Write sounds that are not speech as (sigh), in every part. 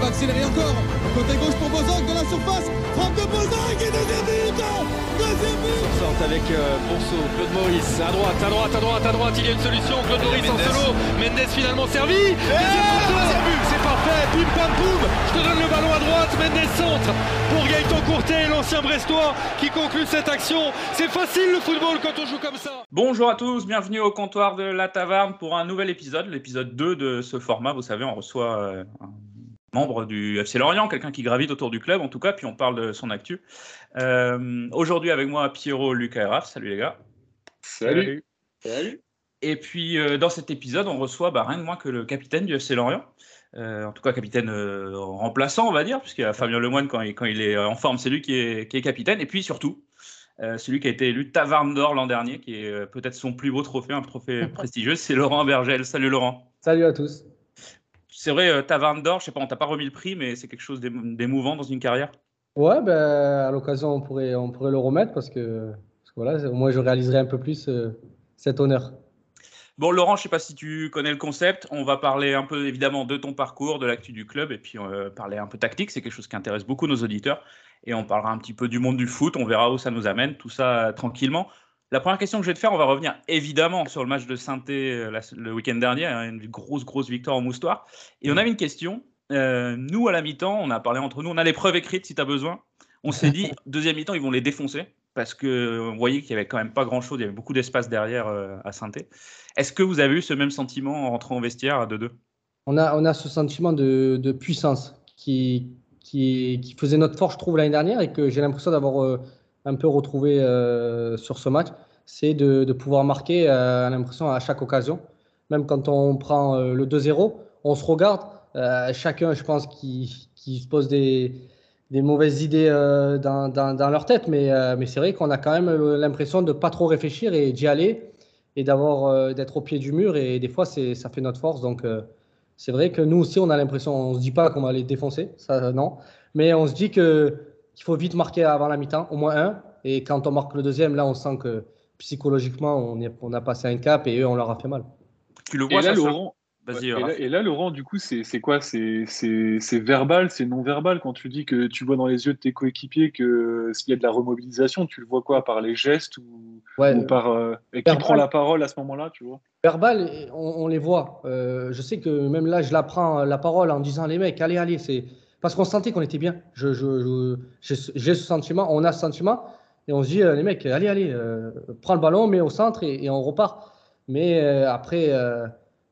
Va accélérer encore. Côté gauche pour Bozok de la surface. Frappe de Bozok et deuxième but Deuxième but. Sorte avec euh, Bonso, Claude Maurice, à droite, à droite, à droite, à droite, il y a une solution, Claude Maurice en solo, Mendes finalement servi, deuxième but, c'est parfait, bim pam poum, je te donne le ballon à droite, Mendes centre pour Gaëtan Courtet, l'ancien Brestois qui conclut cette action, c'est facile le football quand on joue comme ça. Bonjour à tous, bienvenue au comptoir de la taverne pour un nouvel épisode, l'épisode 2 de ce format, vous savez, on reçoit euh, un membre du FC Lorient, quelqu'un qui gravite autour du club en tout cas, puis on parle de son actu. Euh, aujourd'hui avec moi Pierrot, Lucas et Raph. Salut les gars. Salut. Salut. Et puis euh, dans cet épisode, on reçoit bah, rien de moins que le capitaine du FC Lorient. Euh, en tout cas, capitaine remplaçant, on va dire, puisqu'il y a Fabien Lemoine quand il, quand il est en forme, c'est lui qui est, qui est, capitaine. Et puis surtout, celui qui a été élu Taverne d'Or l'an dernier, qui est peut-être son plus beau trophée, un trophée (laughs) prestigieux, c'est Laurent Bergel. Salut Laurent. Salut à tous c'est vrai, euh, Taverne d'or, je sais pas, on t'a pas remis le prix, mais c'est quelque chose d'émouvant dans une carrière. Ouais, ben, à l'occasion, on pourrait, on pourrait le remettre parce que, voilà, au moins je réaliserai un peu plus euh, cet honneur. Bon, Laurent, je sais pas si tu connais le concept. On va parler un peu évidemment de ton parcours, de l'actu du club, et puis euh, parler un peu tactique. C'est quelque chose qui intéresse beaucoup nos auditeurs. Et on parlera un petit peu du monde du foot. On verra où ça nous amène, tout ça tranquillement. La première question que je vais te faire, on va revenir évidemment sur le match de saint euh, le week-end dernier, hein, une grosse, grosse victoire en moustoir. Et on avait une question. Euh, nous, à la mi-temps, on a parlé entre nous, on a les preuves écrites si tu as besoin. On s'est dit, (laughs) deuxième mi-temps, ils vont les défoncer parce qu'on voyait qu'il n'y avait quand même pas grand-chose, il y avait beaucoup d'espace derrière euh, à saint Est-ce que vous avez eu ce même sentiment en rentrant au vestiaire à 2-2 on a, on a ce sentiment de, puissance qui, qui, qui, faisait notre force, je trouve, l'année dernière et que j'ai l'impression d'avoir un peu retrouvé euh, sur ce match, c'est de, pouvoir marquer, euh, à l'impression, à chaque occasion. Même quand on prend euh, le 2-0, on se regarde, chacun, je pense, qui, qui se pose des, des mauvaises idées dans, dans, leur tête, mais, mais c'est vrai qu'on a quand même l'impression de pas trop réfléchir et d'y aller et d'avoir d'être au pied du mur. Et des fois ça fait notre force. Donc c'est vrai que nous aussi on a l'impression on se dit pas qu'on va les défoncer ça non. Mais on se dit que il faut vite marquer avant la mi-temps, au moins un. Et quand on marque le deuxième, là, on sent que psychologiquement, on, est, on a passé un cap et eux, on leur a fait mal. Tu le vois, et là, Laurent, et, là, Laurent, du coup, c'est quoi? C'est verbal, c'est non verbal quand tu dis que tu vois dans les yeux de tes coéquipiers que s'il y a de la remobilisation, tu le vois quoi? Par les gestes ou, par. Euh, et qui prend la parole à ce moment-là, tu vois? Verbal, on, les voit. Euh, je sais que même là, je la prends la parole en disant les mecs, allez, allez, c'est parce qu'on sentait qu'on était bien. J'ai ce sentiment, on a ce sentiment, et on se dit, euh, les mecs, allez, allez, euh, prends le ballon, mets au centre et, on repart. Mais euh, après,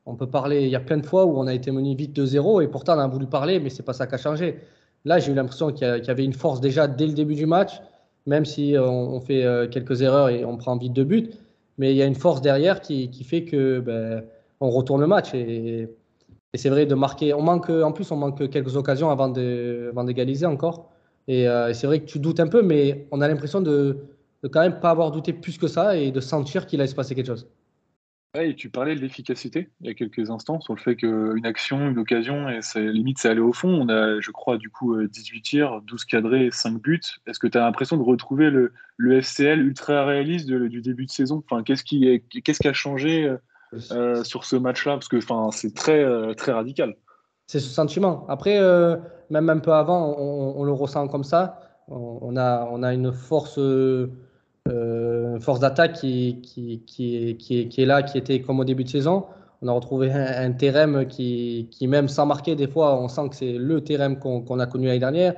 on peut parler, il y a plein de fois où on a été mené vite 2-0, et pourtant on a voulu parler, mais c'est pas ça qui a changé. Là, j'ai eu l'impression qu'il y, avait une force déjà dès le début du match, même si on, fait quelques erreurs et on prend vite deux buts. Mais il y a une force derrière qui, fait que ben, on retourne le match. Et c'est vrai de marquer. On manque, en plus, on manque quelques occasions avant d'égaliser encore. Euh, et, c'est vrai que tu doutes un peu, mais on a l'impression de, quand même pas avoir douté plus que ça et de sentir qu'il allait se passer quelque chose. Et tu parlais de l'efficacité il y a quelques instants sur le fait qu'une action, une occasion, et limite c'est aller au fond. On a, je crois, du coup 18 tirs, 12 cadrés, 5 buts. Est-ce que tu as l'impression de retrouver le, FCL ultra réaliste du début de saison? Enfin, Qu'est-ce qui, qu'est-ce qui a changé euh, sur ce match-là Parce que c'est très, euh, très radical. C'est ce sentiment. Après, euh, même un peu avant, on, le ressent comme ça. On, a, on a une force, force d'attaque qui, qui, qui, qui, qui est là, qui était comme au début de saison. On a retrouvé un, un Terem qui, même sans marquer, des fois, on sent que c'est le Terem qu'on a connu l'année dernière.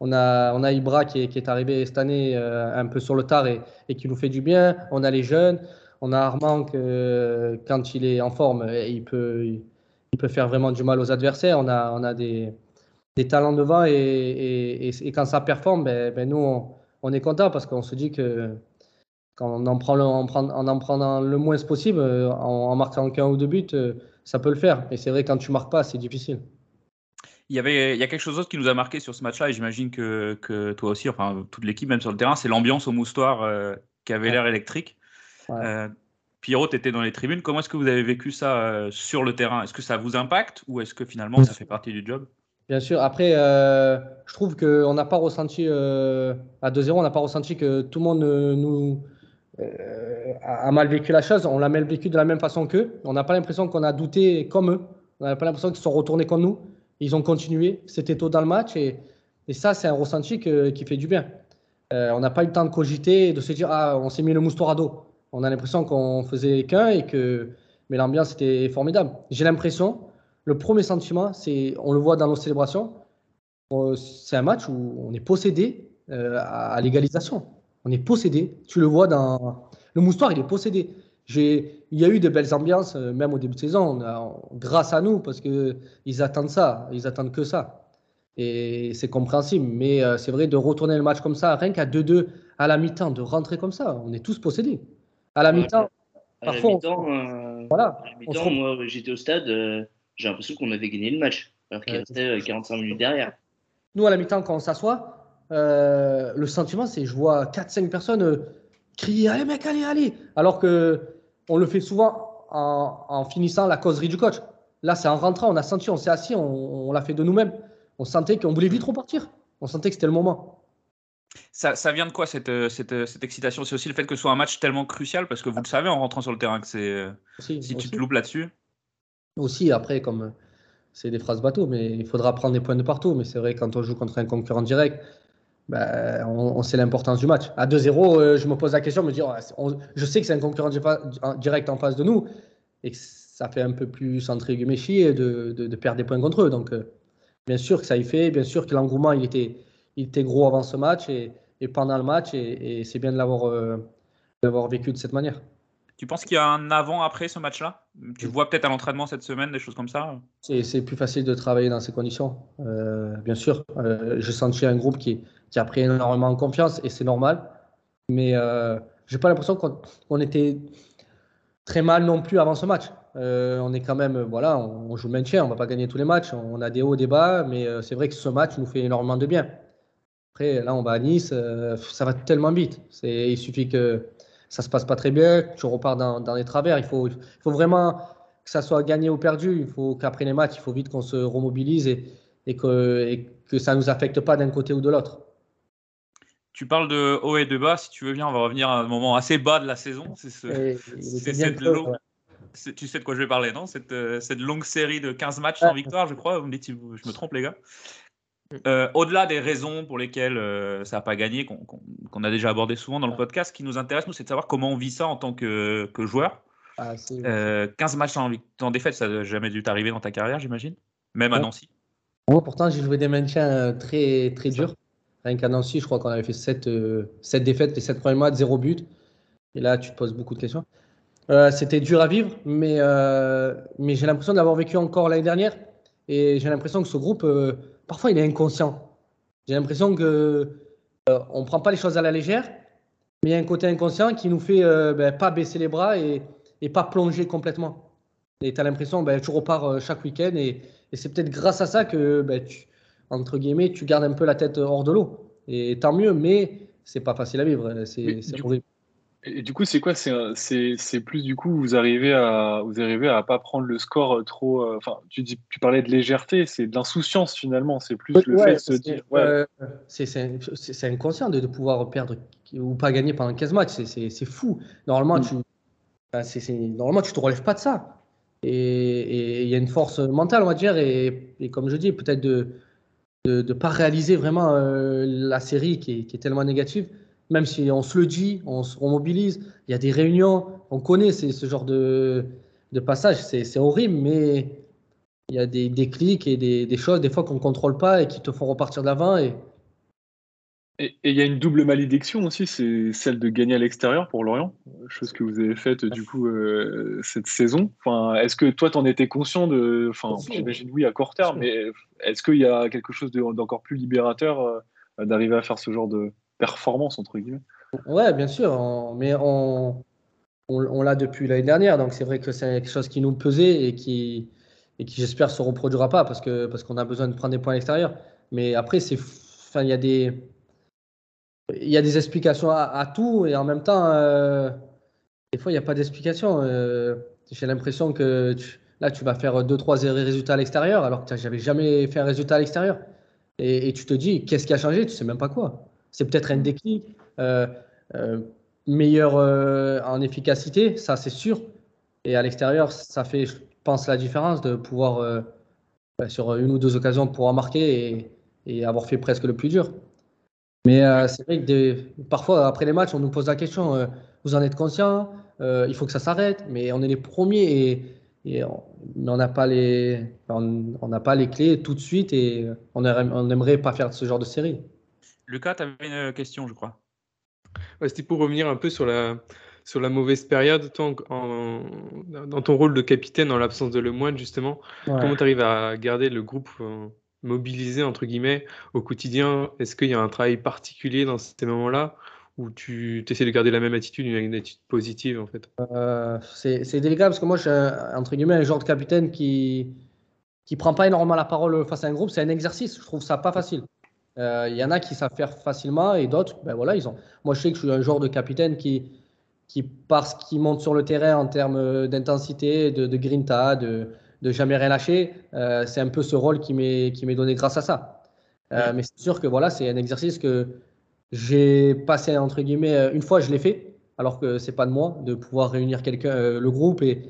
On a, on a Ibra qui est, qui est arrivé cette année un peu sur le tard et, et, qui nous fait du bien. On a les jeunes. On a Armand que, quand il est en forme, il peut, il peut faire vraiment du mal aux adversaires. On a, on a des, des talents devant et, et, et, quand ça performe, ben, ben nous, on, on, est content parce qu'on se dit que quand on en prend, le, en, prend, en en prenant le moins possible, en, en marquant qu'un ou deux buts, ça peut le faire. Mais c'est vrai, quand tu marques pas, c'est difficile. Il y, avait, il y a quelque chose d'autre qui nous a marqué sur ce match-là, et j'imagine que, que, toi aussi, enfin toute l'équipe, même sur le terrain, c'est l'ambiance au moustoir euh, qui avait l'air électrique. Ouais. Euh, Pierrot, tu étais dans les tribunes. Comment est-ce que vous avez vécu ça euh, sur le terrain? Est-ce que ça vous impacte ou est-ce que finalement ça fait partie du job? Bien sûr. Après, euh, je trouve qu'on n'a pas ressenti, euh, à 2-0, on n'a pas ressenti que tout le monde nous, a mal vécu la chose. On l'a mal vécu de la même façon qu'eux. On n'a pas l'impression qu'on a douté comme eux. On n'a pas l'impression qu'ils sont retournés comme nous. Ils ont continué. C'était tôt dans le match. Et, et ça, c'est un ressenti que, qui fait du bien. On n'a pas eu le temps de cogiter et de se dire Ah, on s'est mis le moustoir à dos. On a l'impression qu'on faisait qu'un et que. Mais l'ambiance était formidable. J'ai l'impression, le premier sentiment, c'est, on le voit dans nos célébrations, c'est un match où on est possédé euh, à, l'égalisation. On est possédé. Tu le vois dans. Le moustoir, il est possédé. Il y a eu de belles ambiances, euh, même au début de saison, grâce à nous, parce qu'ils attendent ça, ils attendent que ça. Et c'est compréhensible. Mais euh, c'est vrai de retourner le match comme ça, rien qu'à 2-2 à la mi-temps, de rentrer comme ça, on est tous possédés. À la mi-temps, parfois. À la mi-temps, euh, voilà, mi moi j'étais au stade, euh, j'ai l'impression qu'on avait gagné le match, alors qu'il restait 45 minutes derrière. Nous, à la mi-temps, quand on s'assoit, le sentiment, c'est je vois 4-5 personnes crier Allez, mec, allez, allez Alors que on le fait souvent en, en, finissant la causerie du coach. Là, c'est en rentrant, on a senti, on s'est assis, on, on l'a fait de nous-mêmes. On sentait qu'on voulait vite repartir. On sentait que c'était le moment. Ça, ça, vient de quoi cette, cette, cette excitation? C'est aussi le fait que ce soit un match tellement crucial parce que vous le savez en rentrant sur le terrain que c'est. Si aussi. tu te loupes là-dessus. Aussi, après, comme c'est des phrases bateau, mais il faudra prendre des points de partout. Mais c'est vrai, quand on joue contre un concurrent direct, ben, on, on, sait l'importance du match. À 2-0, euh, je me pose la question, me dire, on, je sais que c'est un concurrent direct en face de nous et que ça fait un peu plus entre guillemets chier de, de, de, perdre des points contre eux. Donc, euh, bien sûr que ça y fait, bien sûr que l'engouement il était, il était gros avant ce match et, et pendant le match et, et c'est bien de l'avoir euh, vécu de cette manière. Tu penses qu'il y a un avant-après ce match-là? Tu vois peut-être à l'entraînement cette semaine, des choses comme ça? C'est plus facile de travailler dans ces conditions, euh, bien sûr. Euh, J'ai senti un groupe qui, qui, a pris énormément en confiance et c'est normal. Mais euh, j'ai pas l'impression qu'on qu était très mal non plus avant ce match. Euh, on est quand même, voilà, on, on, joue le maintien, on va pas gagner tous les matchs, on a des hauts, des bas, mais euh, c'est vrai que ce match nous fait énormément de bien. Après, là, on va à Nice, euh, ça va tellement vite. Il suffit que ça se passe pas très bien, tu repars dans, dans les travers. Il faut, il faut vraiment que ça soit gagné ou perdu. Il faut qu'après les matchs, il faut vite qu'on se remobilise et, et, que, et que ça ne nous affecte pas d'un côté ou de l'autre. Tu parles de haut et de bas. Si tu veux bien, on va revenir à un moment assez bas de la saison. C'est ce, cette longue, ouais. Tu sais de quoi je vais parler, non? Cette, cette, longue série de 15 matchs sans victoire, je crois. Vous me dites si je me trompe, les gars. Euh, Au-delà des raisons pour lesquelles euh, ça n'a pas gagné, qu'on qu qu a déjà abordé souvent dans le podcast, ce qui nous intéresse, nous, c'est de savoir comment on vit ça en tant que, que joueur. Ah, euh, 15 matchs en, en défaite, ça n'a jamais dû t'arriver dans ta carrière, j'imagine? Même à Nancy? Moi, pourtant, j'ai joué des maintiens très, très durs. Rien qu'à Nancy, je crois qu'on avait fait 7, 7 défaites, les 7 premiers matchs, 0 but. Et là, tu te poses beaucoup de questions. Euh, C'était dur à vivre, mais, euh, mais j'ai l'impression d'avoir vécu encore l'année dernière. Et j'ai l'impression que ce groupe euh, parfois il est inconscient. J'ai l'impression que euh, on prend pas les choses à la légère, mais il y a un côté inconscient qui nous fait euh, ben, pas baisser les bras et, et, pas plonger complètement. Et tu as l'impression, ben, tu repars euh, chaque week-end et, et c'est peut-être grâce à ça que, ben, tu, entre guillemets, tu gardes un peu la tête hors de l'eau. Et tant mieux, mais c'est pas facile à vivre. C'est horrible. Et du coup, c'est quoi C'est plus du coup, vous arrivez à vous arrivez à pas prendre le score trop. Enfin, euh, tu dis, tu parlais de légèreté, c'est de l'insouciance finalement. C'est plus le ouais, fait de se dire. Ouais. Euh, c'est inconscient de, de, pouvoir perdre ou pas gagner pendant 15 matchs. C'est fou. Normalement, mm. tu, ben, normalement, tu te relèves pas de ça. Et il y a une force mentale, on va dire, et, et comme je dis, peut-être de de ne pas réaliser vraiment euh, la série qui est, qui est, tellement négative. Même si on se le dit, on se mobilise, il y a des réunions, on connaît ce genre de, de passage, c'est horrible, mais il y a des, des clics et des, des choses des fois qu'on ne contrôle pas et qui te font repartir d'avant. Et, et il y a une double malédiction aussi, c'est celle de gagner à l'extérieur pour Lorient, chose que vous avez faite du coup euh, cette saison. Enfin, est-ce que toi, tu en étais conscient de. Enfin, j'imagine oui à court terme, mais est-ce qu'il y a quelque chose d'encore plus libérateur euh, d'arriver à faire ce genre de performance entre guillemets Ouais, bien sûr, mais on, l'a depuis l'année dernière, donc c'est vrai que c'est quelque chose qui nous pesait et qui, et qui j'espère se reproduira pas parce que parce qu'on a besoin de prendre des points à l'extérieur. Mais après, il y a des y a des explications à, tout et en même temps, euh, des fois, il n'y a pas d'explication. Euh, j'ai l'impression que là, tu vas faire 2-3 résultats à l'extérieur alors que tu n'avais jamais fait un résultat à l'extérieur. Et, tu te dis, qu'est-ce qui a changé? Tu sais même pas quoi. C'est peut-être un déclic, euh, meilleur en efficacité, ça c'est sûr. Et à l'extérieur, ça fait, je pense, la différence de pouvoir, bah, sur une ou deux occasions, pouvoir marquer et, et avoir fait presque le plus dur. Mais euh, c'est vrai que parfois, après les matchs, on nous pose la question euh, vous en êtes conscient euh, Il faut que ça s'arrête. Mais on est les premiers et, on n'a pas, les, on, n'a pas les clés tout de suite et on n'aimerait pas faire ce genre de série. Lucas, tu avais une question, je crois. C'était pour revenir un peu sur la, sur la mauvaise période. Toi, dans ton rôle de capitaine, en l'absence de Lemoine, justement, comment tu arrives à garder le groupe mobilisé entre guillemets au quotidien? Est-ce qu'il y a un travail particulier dans ces moments-là où tu essaies de garder la même attitude, une, attitude positive en fait? Euh, C'est délicat parce que moi je suis entre guillemets un genre de capitaine qui qui prend pas énormément la parole face à un groupe. C'est un exercice, je trouve ça pas facile. Euh, il y en a qui savent faire facilement et d'autres, ben voilà, ils ont. Moi je sais que je suis un genre de capitaine qui qui parce qu'il monte sur le terrain en termes d'intensité, de, de grinta, de de jamais rien lâcher. Euh, c'est un peu ce rôle qui m'est donné grâce à ça. Euh, mais c'est sûr que voilà, c'est un exercice que j'ai passé entre guillemets une fois, je l'ai fait, alors que c'est pas de moi de pouvoir réunir quelqu'un, le groupe et,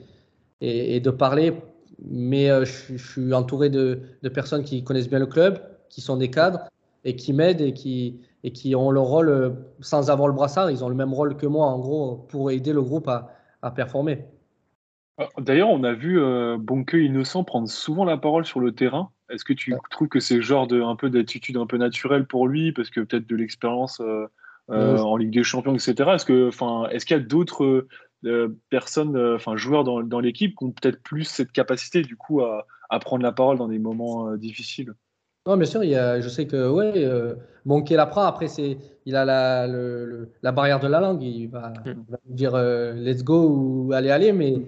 et, de parler. Mais je, suis entouré de, de, personnes qui connaissent bien le club, qui sont des cadres et qui m'aident et qui, et qui ont leur rôle sans avoir le brassard. Ils ont le même rôle que moi, en gros, pour aider le groupe à, à performer. Ah, d'ailleurs, on a vu euh, Bonke Innocent prendre souvent la parole sur le terrain. Est-ce que tu trouves que c'est genre de un peu d'attitude un peu naturelle pour lui, parce que peut-être de l'expérience euh, euh, en Ligue des Champions, etc. Est-ce que, enfin, est-ce qu'il y a d'autres personnes, enfin, joueurs dans, dans l'équipe qui ont peut-être plus cette capacité du coup à, à prendre la parole dans des moments difficiles? Non, bien sûr, il y a, je sais que ouais, euh, Bonke la prend. Après, c'est, il a la, le, la barrière de la langue. Il va, mm. il va dire let's go ou allez, allez. Mais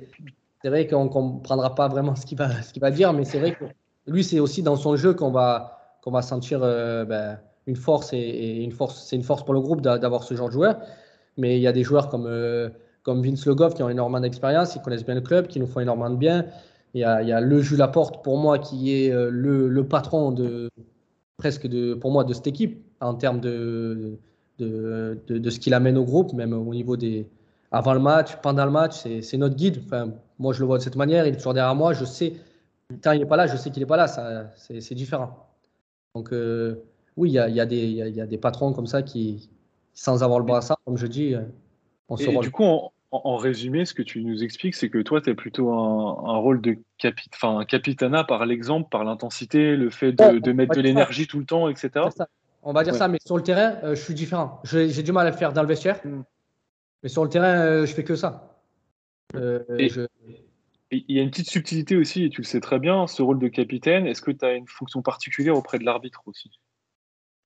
c'est vrai qu'on ne comprendra pas vraiment (laughs) ce qu'il va, ce va dire, mais c'est vrai que lui, c'est aussi dans son jeu qu'on va, qu'on va sentir euh, ben, une force et, une force. C'est une force pour le groupe d'avoir ce genre de joueur. Mais il y a des joueurs comme, euh, comme Vince Le Goff qui ont énormément d'expérience, qui connaissent bien le club, qui nous font énormément de bien. Il y a, il y a le Jules Laporte pour moi qui est euh, le, le, patron de presque de, pour moi de cette équipe en termes de, de, de, de ce qu'il amène au groupe, même au niveau des, avant le match, pendant le match, c'est notre guide. Enfin, moi, je le vois de cette manière. Il est toujours derrière moi. Je sais, quand il n'est pas là, je sais qu'il n'est pas là. C'est différent. Donc, euh, oui, il y a, y, a y a, des patrons comme ça qui, sans avoir le brassard, comme je dis, euh, on se Et du coup, en, résumé, ce que tu nous expliques, c'est que toi, tu as plutôt un, rôle de capit enfin, capitana par l'exemple, par l'intensité, le fait de, mettre de l'énergie tout le temps, etc. On va dire ça, mais sur le terrain, euh, je suis différent. J'ai du mal à le faire dans le vestiaire. Hmm. Mais sur le terrain, euh, je fais que ça. Euh, il y a une petite subtilité aussi, et tu le sais très bien, ce rôle de capitaine. Est-ce que tu as une fonction particulière auprès de l'arbitre aussi?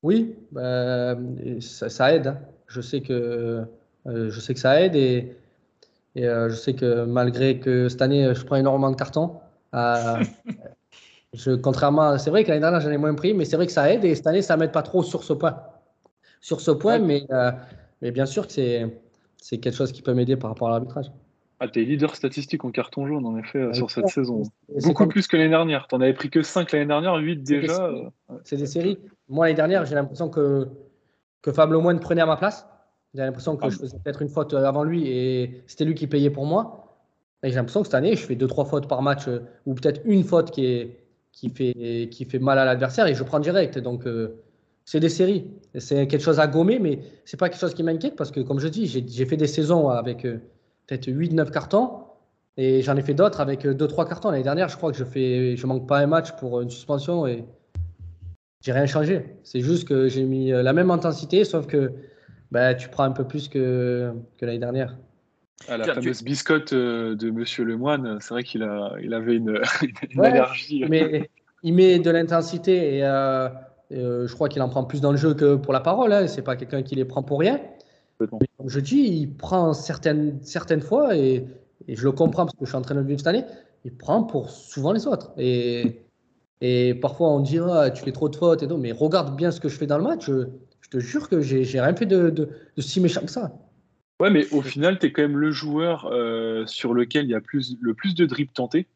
Oui, bah, ça, aide. Hein. Je sais que euh, je sais que ça aide et, je sais que malgré que cette année je prends énormément de cartons, (laughs) je, contrairement, c'est vrai que l'année dernière j'en ai moins pris, mais c'est vrai que ça aide et cette année ça m'aide pas trop sur ce point. Sur ce point, mais, mais bien sûr que c'est c'est quelque chose qui peut m'aider par rapport à l'arbitrage. Ah, t'es leader statistique en carton jaune, en effet, euh, sur cette saison. Beaucoup plus que l'année dernière. T'en avais pris que 5 l'année dernière, 8 déjà. Euh, c'est des séries. Moi, l'année dernière, j'ai l'impression que, que Fab Lemoine prenait à ma place. J'ai l'impression que ah. je faisais peut-être une faute avant lui et c'était lui qui payait pour moi. Et j'ai l'impression que cette année, je fais 2-3 fautes par match, euh, ou peut-être une faute qui est, qui fait, qui fait mal à l'adversaire et je prends direct. Donc, c'est des séries. C'est quelque chose à gommer, mais c'est pas quelque chose qui m'inquiète parce que, comme je dis, j'ai fait des saisons avec peut-être 8-9 cartons et j'en ai fait d'autres avec 2-3 cartons. L'année dernière, je crois que je fais, je manque pas un match pour une suspension et j'ai rien changé. C'est juste que j'ai mis la même intensité, sauf que bah, tu prends un peu plus que, que l'année dernière. Ah, la fameuse biscotte euh, de Monsieur Lemoine, c'est vrai qu'il a, il avait une, (laughs) allergie. Mais il met de l'intensité et euh, euh, je crois qu'il en prend plus dans le jeu que pour la parole. Hein. C'est pas quelqu'un qui les prend pour rien. comme je dis, il prend certaines, certaines fois et, et, je le comprends parce que je suis en train de le vivre cette année. Il prend pour souvent les autres. Et, et parfois on dit ah, tu fais trop de fautes et tout, mais regarde bien ce que je fais dans le match. Te jure que j'ai rien fait de, de, si méchant que ça. Ouais, mais au final, tu es quand même le joueur euh, sur lequel il y a plus, le plus de dribbles tentés.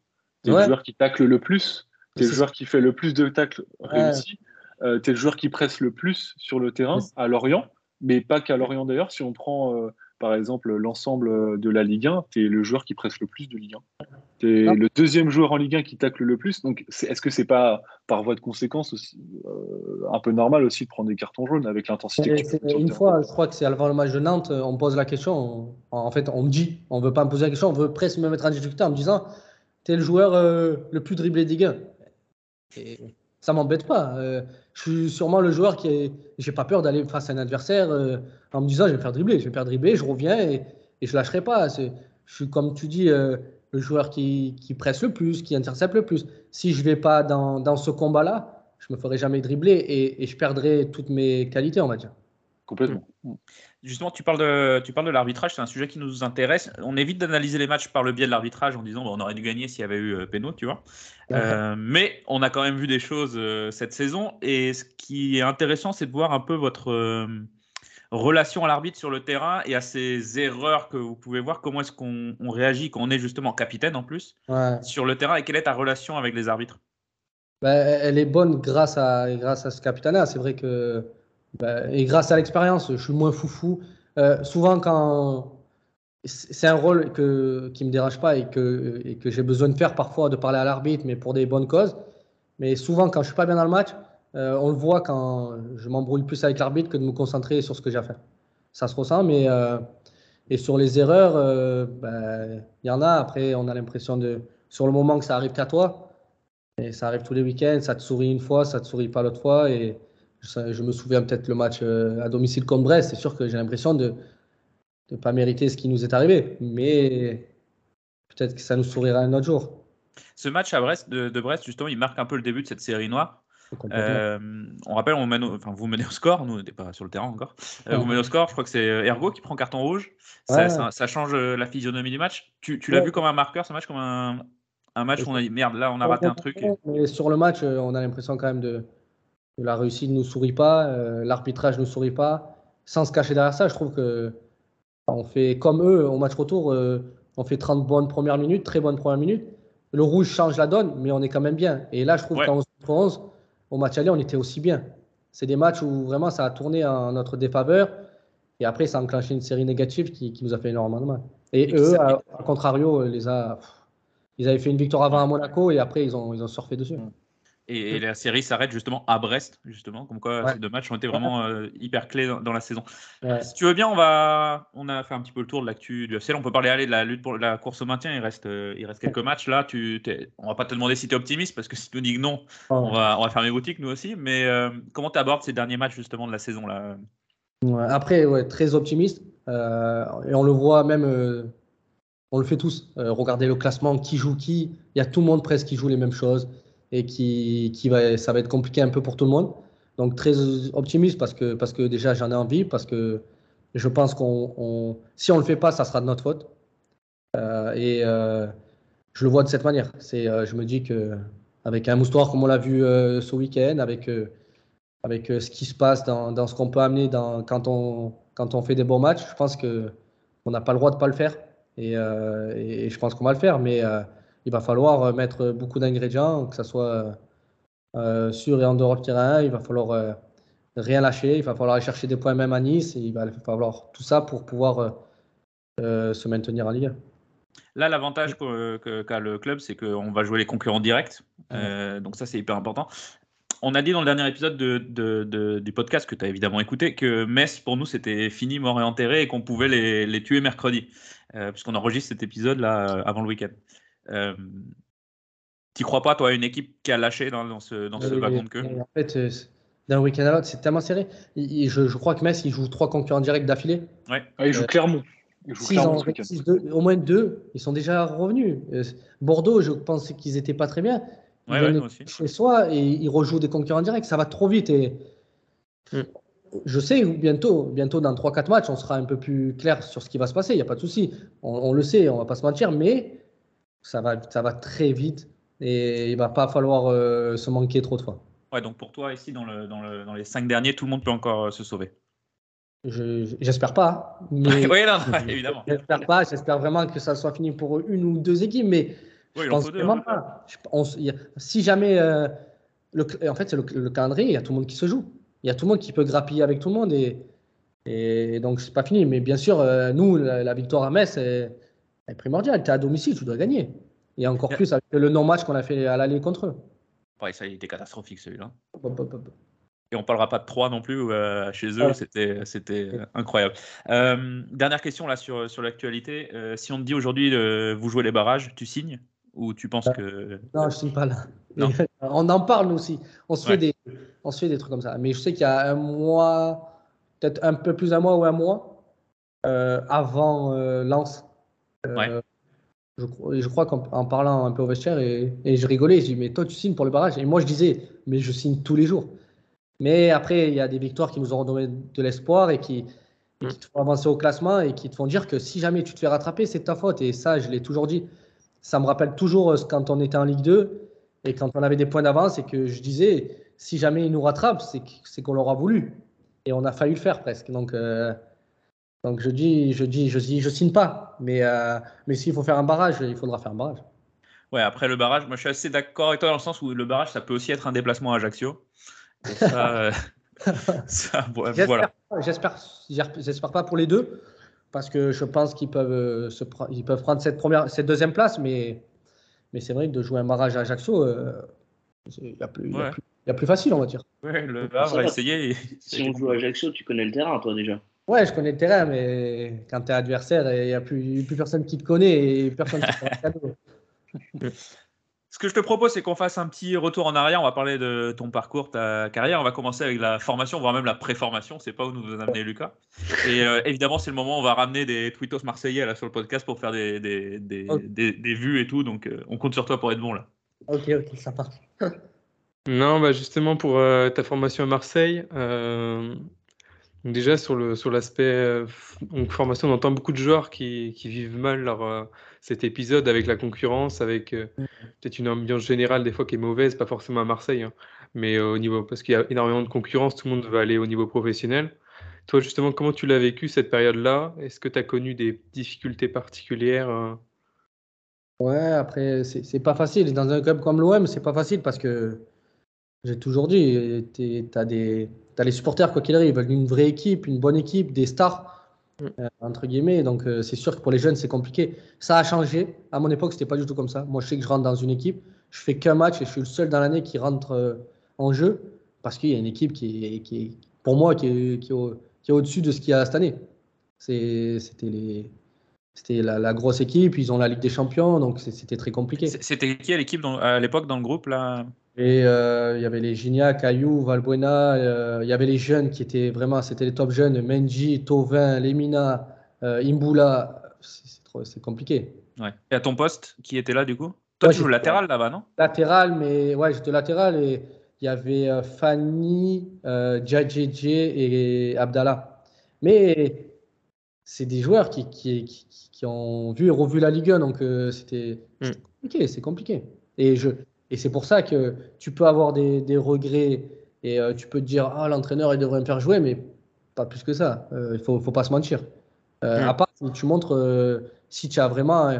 Tu es le joueur qui tacle le plus. Tu es le joueur qui fait le plus de tacles réussis. Euh, tu es le joueur qui presse le plus sur le terrain à Lorient, mais pas qu'à Lorient d'ailleurs. Si on prend euh, par exemple l'ensemble de la Ligue 1, tu es le joueur qui presse le plus de Ligue 1. Tu es le deuxième joueur en Ligue 1 qui tacle le plus. Donc est-ce que c'est pas par voie de conséquence aussi euh, un peu normal aussi de prendre des cartons jaunes avec l'intensité Une fois, je crois que c'est avant le match de Nantes, on me pose la question. en fait, on me dit, on veut pas me poser la question, on veut presque me mettre en difficulté en me disant tu es le joueur euh, le plus dribblé de Ligue 1. Et ça m'embête pas. Euh, je suis sûrement le joueur qui est. J'ai pas peur d'aller face à un adversaire en me disant je vais me faire dribbler, je vais me faire dribbler, je reviens et, et je lâcherai pas. Je suis comme tu dis le joueur qui, qui, presse le plus, qui intercepte le plus. Si je vais pas dans, dans ce combat-là, je me ferai jamais dribbler et, je perdrai toutes mes qualités, on va dire. Complètement. Justement, tu parles de, tu parles de l'arbitrage, c'est un sujet qui nous intéresse. On évite d'analyser les matchs par le biais de l'arbitrage en disant bon, on aurait dû gagner s'il y avait eu euh, tu vois. Euh, mais on a quand même vu des choses euh, cette saison. Et ce qui est intéressant, c'est de voir un peu votre euh, relation à l'arbitre sur le terrain et à ces erreurs que vous pouvez voir, comment est-ce qu'on réagit quand on est justement capitaine en plus sur le terrain et quelle est ta relation avec les arbitres? Bah, Elle est bonne grâce à, grâce à ce capitaine C'est vrai que, bah, et grâce à l'expérience, je suis moins foufou. Euh, souvent, quand c'est un rôle qui ne me dérange pas et que, j'ai besoin de faire parfois, de parler à l'arbitre, mais pour des bonnes causes. Mais souvent, quand je ne suis pas bien dans le match, euh, on le voit quand je m'embrouille plus avec l'arbitre que de me concentrer sur ce que j'ai à faire. Ça se ressent, mais euh, et sur les erreurs, ben, il y en a. Après, on a l'impression de, sur le moment, que ça arrive qu'à toi. Et ça arrive tous les week-ends. Ça te sourit une fois, ça te sourit pas l'autre fois. Et je, me souviens peut-être le match à domicile contre Brest. C'est sûr que j'ai l'impression de ne pas mériter ce qui nous est arrivé. Mais peut-être que ça nous sourira un autre jour. Ce match à Brest, de, de Brest, justement, il marque un peu le début de cette série noire. Euh, on rappelle, on mène enfin, vous menez au score, nous on n'était pas sur le terrain encore. Euh, vous menez au score, je crois que c'est euh, Ergo qui prend carton rouge. Ça, change la physionomie du match. Tu, l'as vu comme un marqueur, ce match, comme un, match où on a dit merde, là on a raté un truc. Mais sur le match, on a l'impression quand même de, la réussite ne nous sourit pas, l'arbitrage ne nous sourit pas. Sans se cacher derrière ça, je trouve que on fait comme eux au match retour, on fait 30 bonnes premières minutes, très bonnes premières minutes. Le rouge change la donne, mais on est quand même bien. Et là, je trouve qu'en 11 au match aller, on était aussi bien. C'est des matchs où vraiment ça a tourné en notre défaveur. Et après, ça a enclenché une série négative qui, nous a fait énormément de mal. Et, eux, à, contrario, les a, ils avaient fait une victoire avant à Monaco et après, ils ont, ils ont surfé dessus. Et, la série s'arrête justement à Brest, justement, comme quoi ces deux matchs ont été vraiment euh, hyper clés dans, la saison. Si tu veux bien, on va, on a fait un petit peu le tour de l'actu du FCL. On peut parler aller de la lutte pour la course au maintien. Il reste, euh, il reste quelques matchs là. Tu, on va pas te demander si tu es optimiste parce que si tu nous dis que non, on va, on va fermer boutique nous aussi. Mais euh, comment tu abordes ces derniers matchs justement de la saison là? Après, ouais, très optimiste. et on le voit même, on le fait tous. regardez le classement, qui joue qui. Il y a tout le monde presque qui joue les mêmes choses et qui, qui va, ça va être compliqué un peu pour tout le monde. Donc très optimiste parce que, parce que déjà j'en ai envie, parce que je pense qu'on, si on le fait pas, ça sera de notre faute. Euh, et euh, je le vois de cette manière. Euh, je me dis que avec un moustoir comme on l'a vu ce week-end, avec avec ce qui se passe dans, dans ce qu'on peut amener dans, quand on quand on fait des bons matchs, je pense que on n'a pas le droit de pas le faire. Et, et je pense qu'on va le faire, mais il va falloir euh, mettre beaucoup d'ingrédients, que ce soit euh, sur et en dehors du terrain. Il va falloir euh, rien lâcher. Il va falloir aller chercher des points même à Nice. Et il va falloir tout ça pour pouvoir se maintenir en Ligue Là, l'avantage qu'a le club, c'est qu'on va jouer les concurrents directs. Euh, donc ça, c'est hyper important. On a dit dans le dernier épisode de, du podcast que tu as évidemment écouté que Metz, pour nous, c'était fini, mort et enterré et qu'on pouvait les, tuer mercredi, euh, puisqu'on enregistre cet épisode-là euh, avant le week-end. Euh, tu crois pas, toi, à une équipe qui a lâché dans, ce, dans ce wagon de queue En fait, d'un week-end à l'autre, c'est tellement serré. je, crois que Metz, il joue trois concurrents directs d'affilée. Ouais. Ah, il joue Clermont. au moins deux, ils sont déjà revenus. Bordeaux, je pensais qu'ils étaient pas très bien. Ouais, chez soi et ils rejouent des concurrents directs. Ça va trop vite et mm. je sais bientôt, bientôt dans 3-4 matchs, on sera un peu plus clair sur ce qui va se passer. Il n'y a pas de souci. On, le sait, on va pas se mentir, mais ça va, ça va très vite et il va pas falloir euh, se manquer trop de fois. Ouais, donc pour toi, ici, dans, le, dans, le, dans les 5 derniers, tout le monde peut encore euh, se sauver. J'espère pas. Mais (laughs) oui, non, (laughs) évidemment. J'espère pas. J'espère vraiment que ça soit fini pour une ou deux équipes, mais je pense vraiment pas. si jamais. Euh, le, en fait, c'est le, calendrier, il y a tout le monde qui se joue. Il y a tout le monde qui peut grappiller avec tout le monde et, et donc c'est pas fini. Mais bien sûr, nous, la, victoire à Metz est, primordiale. Tu es à domicile, tu dois gagner. Et encore plus avec le non-match qu'on a fait à l'aller contre eux. Ouais, ça a été catastrophique celui-là. Et on parlera pas de 3 non plus euh, chez eux, c'était, c'était incroyable. dernière question là sur, sur l'actualité. si on te dit aujourd'hui vous jouez les barrages, tu signes? Ou tu penses que. Non, je ne suis pas là. (laughs) on en parle aussi. On se, fait des, on se fait des trucs comme ça. Mais je sais qu'il y a un mois, peut-être un peu plus d'un mois ou un mois, euh, avant euh, Lens. Euh, je, crois qu'en parlant un peu au vestiaire, et, je rigolais, je dis, mais toi, tu signes pour le barrage. Et moi, je disais, mais je signe tous les jours. Mais après, il y a des victoires qui nous ont donné de l'espoir et qui, et qui te font avancer au classement et qui te font dire que si jamais tu te fais rattraper, c'est ta faute. Et ça, je l'ai toujours dit ça me rappelle toujours euh, quand on était en Ligue 2 et quand on avait des points d'avance et que je disais, si jamais ils nous rattrapent, c'est qu'on l'aura voulu. Et on a failli le faire presque. Donc, euh, donc je dis, je dis, je dis, je signe pas. Mais, euh, mais s'il faut faire un barrage, il faudra faire un barrage. Ouais, après le barrage, moi je suis assez d'accord avec toi dans le sens où le barrage, ça peut aussi être un déplacement à Ajaccio. ça, (laughs) (laughs) ça voilà. J'espère, j'espère pas pour les deux parce que je pense qu'ils peuvent, euh, se ils peuvent prendre cette, première, cette deuxième place, mais, mais c'est vrai que de jouer un barrage à Ajaccio, euh, il y, a plus, y, a plus facile, on va dire. Ouais, le Havre a essayé. Si on joue à Ajaccio, tu connais le terrain, toi déjà Ouais, je connais le terrain, mais quand tu es adversaire, il n'y a plus, plus personne qui te connaît et personne qui te cadeau. (laughs) Ce que je te propose, c'est qu'on fasse un petit retour en arrière. On va parler de ton parcours, ta carrière. On va commencer avec la formation, voire même la préformation. C'est pas où nous a amené Lucas. Et euh, évidemment, c'est le moment où on va ramener des tweetos marseillais là, sur le podcast pour faire des, des, des, des, vues et tout. Donc, euh, on compte sur toi pour être bon là. Ok, ok, sympa. non, bah justement, pour euh, ta formation à Marseille, déjà sur l'aspect formation, on entend beaucoup de joueurs qui, qui vivent mal leur cet épisode avec la concurrence, avec euh, mmh. peut-être une ambiance générale des fois qui est mauvaise, pas forcément à Marseille, hein, mais au niveau parce qu'il y a énormément de concurrence, tout le monde va aller au niveau professionnel. Toi, justement, comment tu l'as vécu cette période-là? Est-ce que tu as connu des difficultés particulières euh? Ouais, après, c'est pas facile. Dans un club comme l'OM, c'est pas facile parce que j'ai toujours dit, tu as, as, les supporters, quoi qu'il arrive, ils veulent une vraie équipe, une bonne équipe, des stars. Mm. Euh, entre guillemets. Donc, euh, c'est sûr que pour les jeunes, c'est compliqué. Ça a changé. À mon époque, c'était pas du tout comme ça. Moi, je sais que je rentre dans une équipe, je fais qu'un match et je suis le seul dans l'année qui rentre euh, en jeu parce qu'il y a une équipe qui est, qui est pour moi, qui est, qui est, au, dessus de ce qu'il y a cette année. C'était les. C'était la, grosse équipe, ils ont la Ligue des Champions, donc c'était très compliqué. C'était qui à l'équipe à l'époque dans le groupe là? Et euh, il y avait les Gignac, Ayou, Valbuena, euh, il y avait les jeunes qui étaient vraiment, c'était les top jeunes, Menji, Tovin, Lemina, euh, Imbula. C'est compliqué. Ouais. Et à ton poste, qui était là du coup? Toi, tu joues latéral là-bas, non? Latéral, mais ouais, j'étais latéral et il y avait Fanny, Djadjedje et Abdallah. Mais c'est des joueurs qui, qui, qui, ont vu et revu la Ligue 1, donc c'était hmm. compliqué, c'est compliqué. Et je, et c'est pour ça que tu peux avoir des, des regrets et euh, tu peux te dire ah l'entraîneur il devrait me faire jouer, mais pas plus que ça. Euh, il faut, faut pas se mentir. Euh, à part si tu montres si tu as vraiment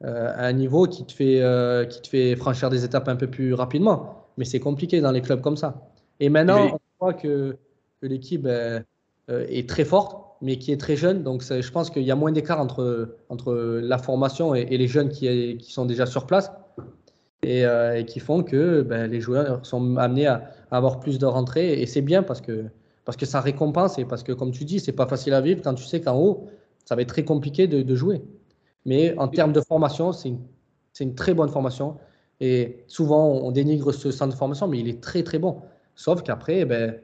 un, niveau qui te fait qui te fait franchir des étapes un peu plus rapidement. Mais c'est compliqué dans les clubs comme ça. Et maintenant on voit que, que l'équipe est très forte, mais qui est très jeune. Donc je pense qu'il y a moins d'écart entre, entre la formation et, les jeunes qui, sont déjà sur place. Et, et qui font que ben, les joueurs sont amenés à, avoir plus de rentrées. Et c'est bien parce que, parce que ça récompense et parce que, comme tu dis, c'est pas facile à vivre quand tu sais qu'en haut, ça va être très compliqué de, de jouer. Mais en termes de formation, c'est une, une, très bonne formation. Et souvent, on dénigre ce centre de formation, mais il est très, très bon. Sauf qu'après, ben,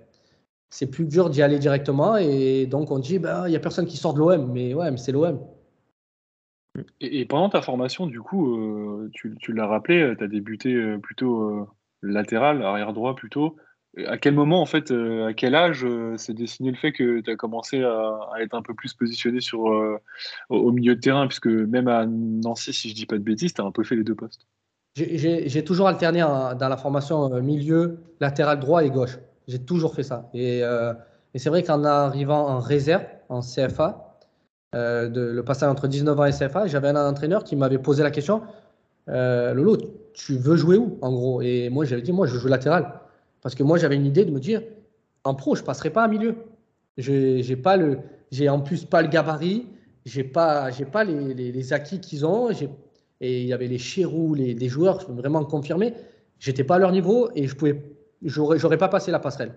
c'est plus dur d'y aller directement. Et donc, on dit, ben, il n'y a personne qui sort de l'OM. Mais ouais, mais c'est l'OM. Et, pendant ta formation, du coup, euh, tu, tu l'as rappelé, tu as débuté euh, plutôt euh, latéral, arrière droit plutôt. À quel moment, en fait, à quel âge s'est dessiné le fait que tu as commencé à, être un peu plus positionné sur, au milieu de terrain? Puisque même à Nancy, si je dis pas de bêtises, tu as un peu fait les deux postes. J'ai toujours alterné dans la formation milieu, latéral droit et gauche. J'ai toujours fait ça. Et, et c'est vrai qu'en arrivant en réserve, en CFA, euh, le passage entre 19 ans et CFA, j'avais un entraîneur qui m'avait posé la question euh, Lolo, tu veux jouer où en gros? Et moi, j'avais dit Moi, je joue latéral. Parce que moi, j'avais une idée de me dire En pro, je passerai pas à milieu. J'ai pas le, j'ai en plus pas le gabarit, j'ai pas, pas les, les, acquis qu'ils ont. Et il y avait les Chirou, les, les joueurs vraiment confirmés. J'étais pas à leur niveau et je pouvais, j'aurais pas passé la passerelle.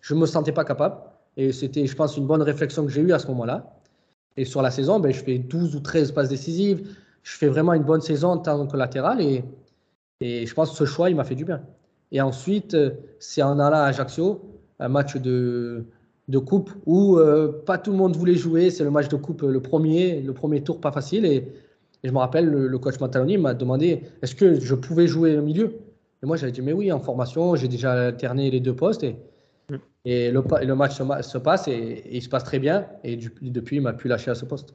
Je, me sentais pas capable. Et c'était, je pense, une bonne réflexion que j'ai eue à ce moment-là. Et sur la saison, ben, je fais 12 ou 13 passes décisives. Je fais vraiment une bonne saison en tant que latéral. Et, je pense que ce choix, il m'a fait du bien. Et ensuite, euh, c'est en allant à Ajaccio, un match de, coupe où euh, pas tout le monde voulait jouer. C'est le match de coupe, le premier, le premier tour, pas facile. Et, je me rappelle, le, coach Mataloni m'a demandé est-ce que je pouvais jouer au milieu? Et moi, j'avais dit mais oui, en formation, j'ai déjà alterné les deux postes. Et, et le, le match se, passe et, il se passe très bien. Et depuis, il m'a pu lâcher à ce poste.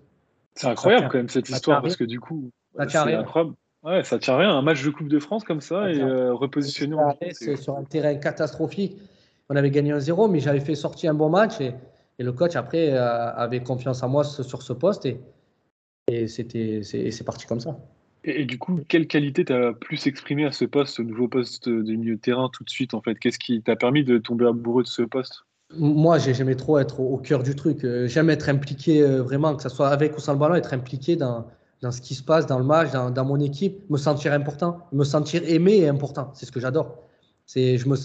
C'est incroyable quand même cette histoire parce que du coup, c'est incroyable. Ouais, ça tient rien. Un match de Coupe de France comme ça, et euh, repositionné C'est sur un terrain catastrophique. On avait gagné un 0 mais j'avais fait sortir un bon match et, et le coach après euh, avait confiance en moi sur ce poste et, et c'était c'est parti comme ça. Et, du coup, quelle qualité t'as plus exprimé à ce poste, ce nouveau poste de milieu de terrain tout de suite en fait? Qu'est-ce qui t'a permis de tomber amoureux de ce poste? Moi, j'aimais trop être au, cœur du truc. Euh, j'aime être impliqué euh, vraiment, que ce soit avec ou sans le ballon, être impliqué dans, dans ce qui se passe dans le match, dans, mon équipe, me sentir important, me sentir aimé et important. C'est ce que j'adore. C'est je me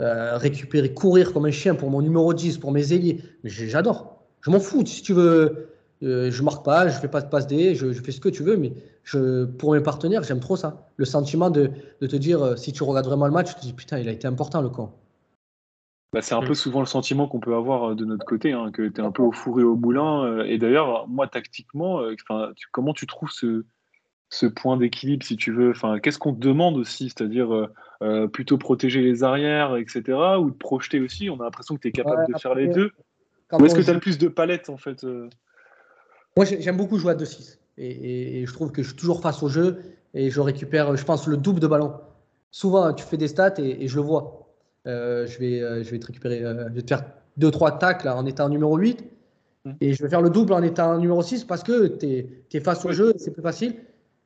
euh, récupérer, courir comme un chien pour mon numéro 10, pour mes ailiers. J'adore. Je m'en fous. Si tu veux euh, je marque pas, je fais pas de passe D, je, fais ce que tu veux, mais je, pour mes partenaires, j'aime trop ça. Le sentiment de, te dire, euh, si tu regardes vraiment le match, tu te dis, putain, il a été important le camp. Bah, c'est un peu souvent le sentiment qu'on peut avoir euh, de notre côté, hein, que tu es un peu au four et au moulin. et d'ailleurs, moi, tactiquement, comment tu trouves ce, ce point d'équilibre, si tu veux? Enfin, Qu'est-ce qu'on te demande aussi? C'est-à-dire plutôt protéger les arrières, etc., ou de projeter aussi? On a l'impression que tu es capable de faire les deux. Ou est-ce que tu as le plus de palettes, en fait moi, j'aime beaucoup jouer à 2-6. Et, je trouve que je suis toujours face au jeu et je récupère, je pense, le double de ballon. Souvent, tu fais des stats et, je le vois. Euh, je, vais, euh, je vais te récupérer, euh, je vais te faire 2-3 tacles en étant numéro 8 mmh. et je vais faire le double en étant numéro 6 parce que tu es, face au jeu, c'est plus facile.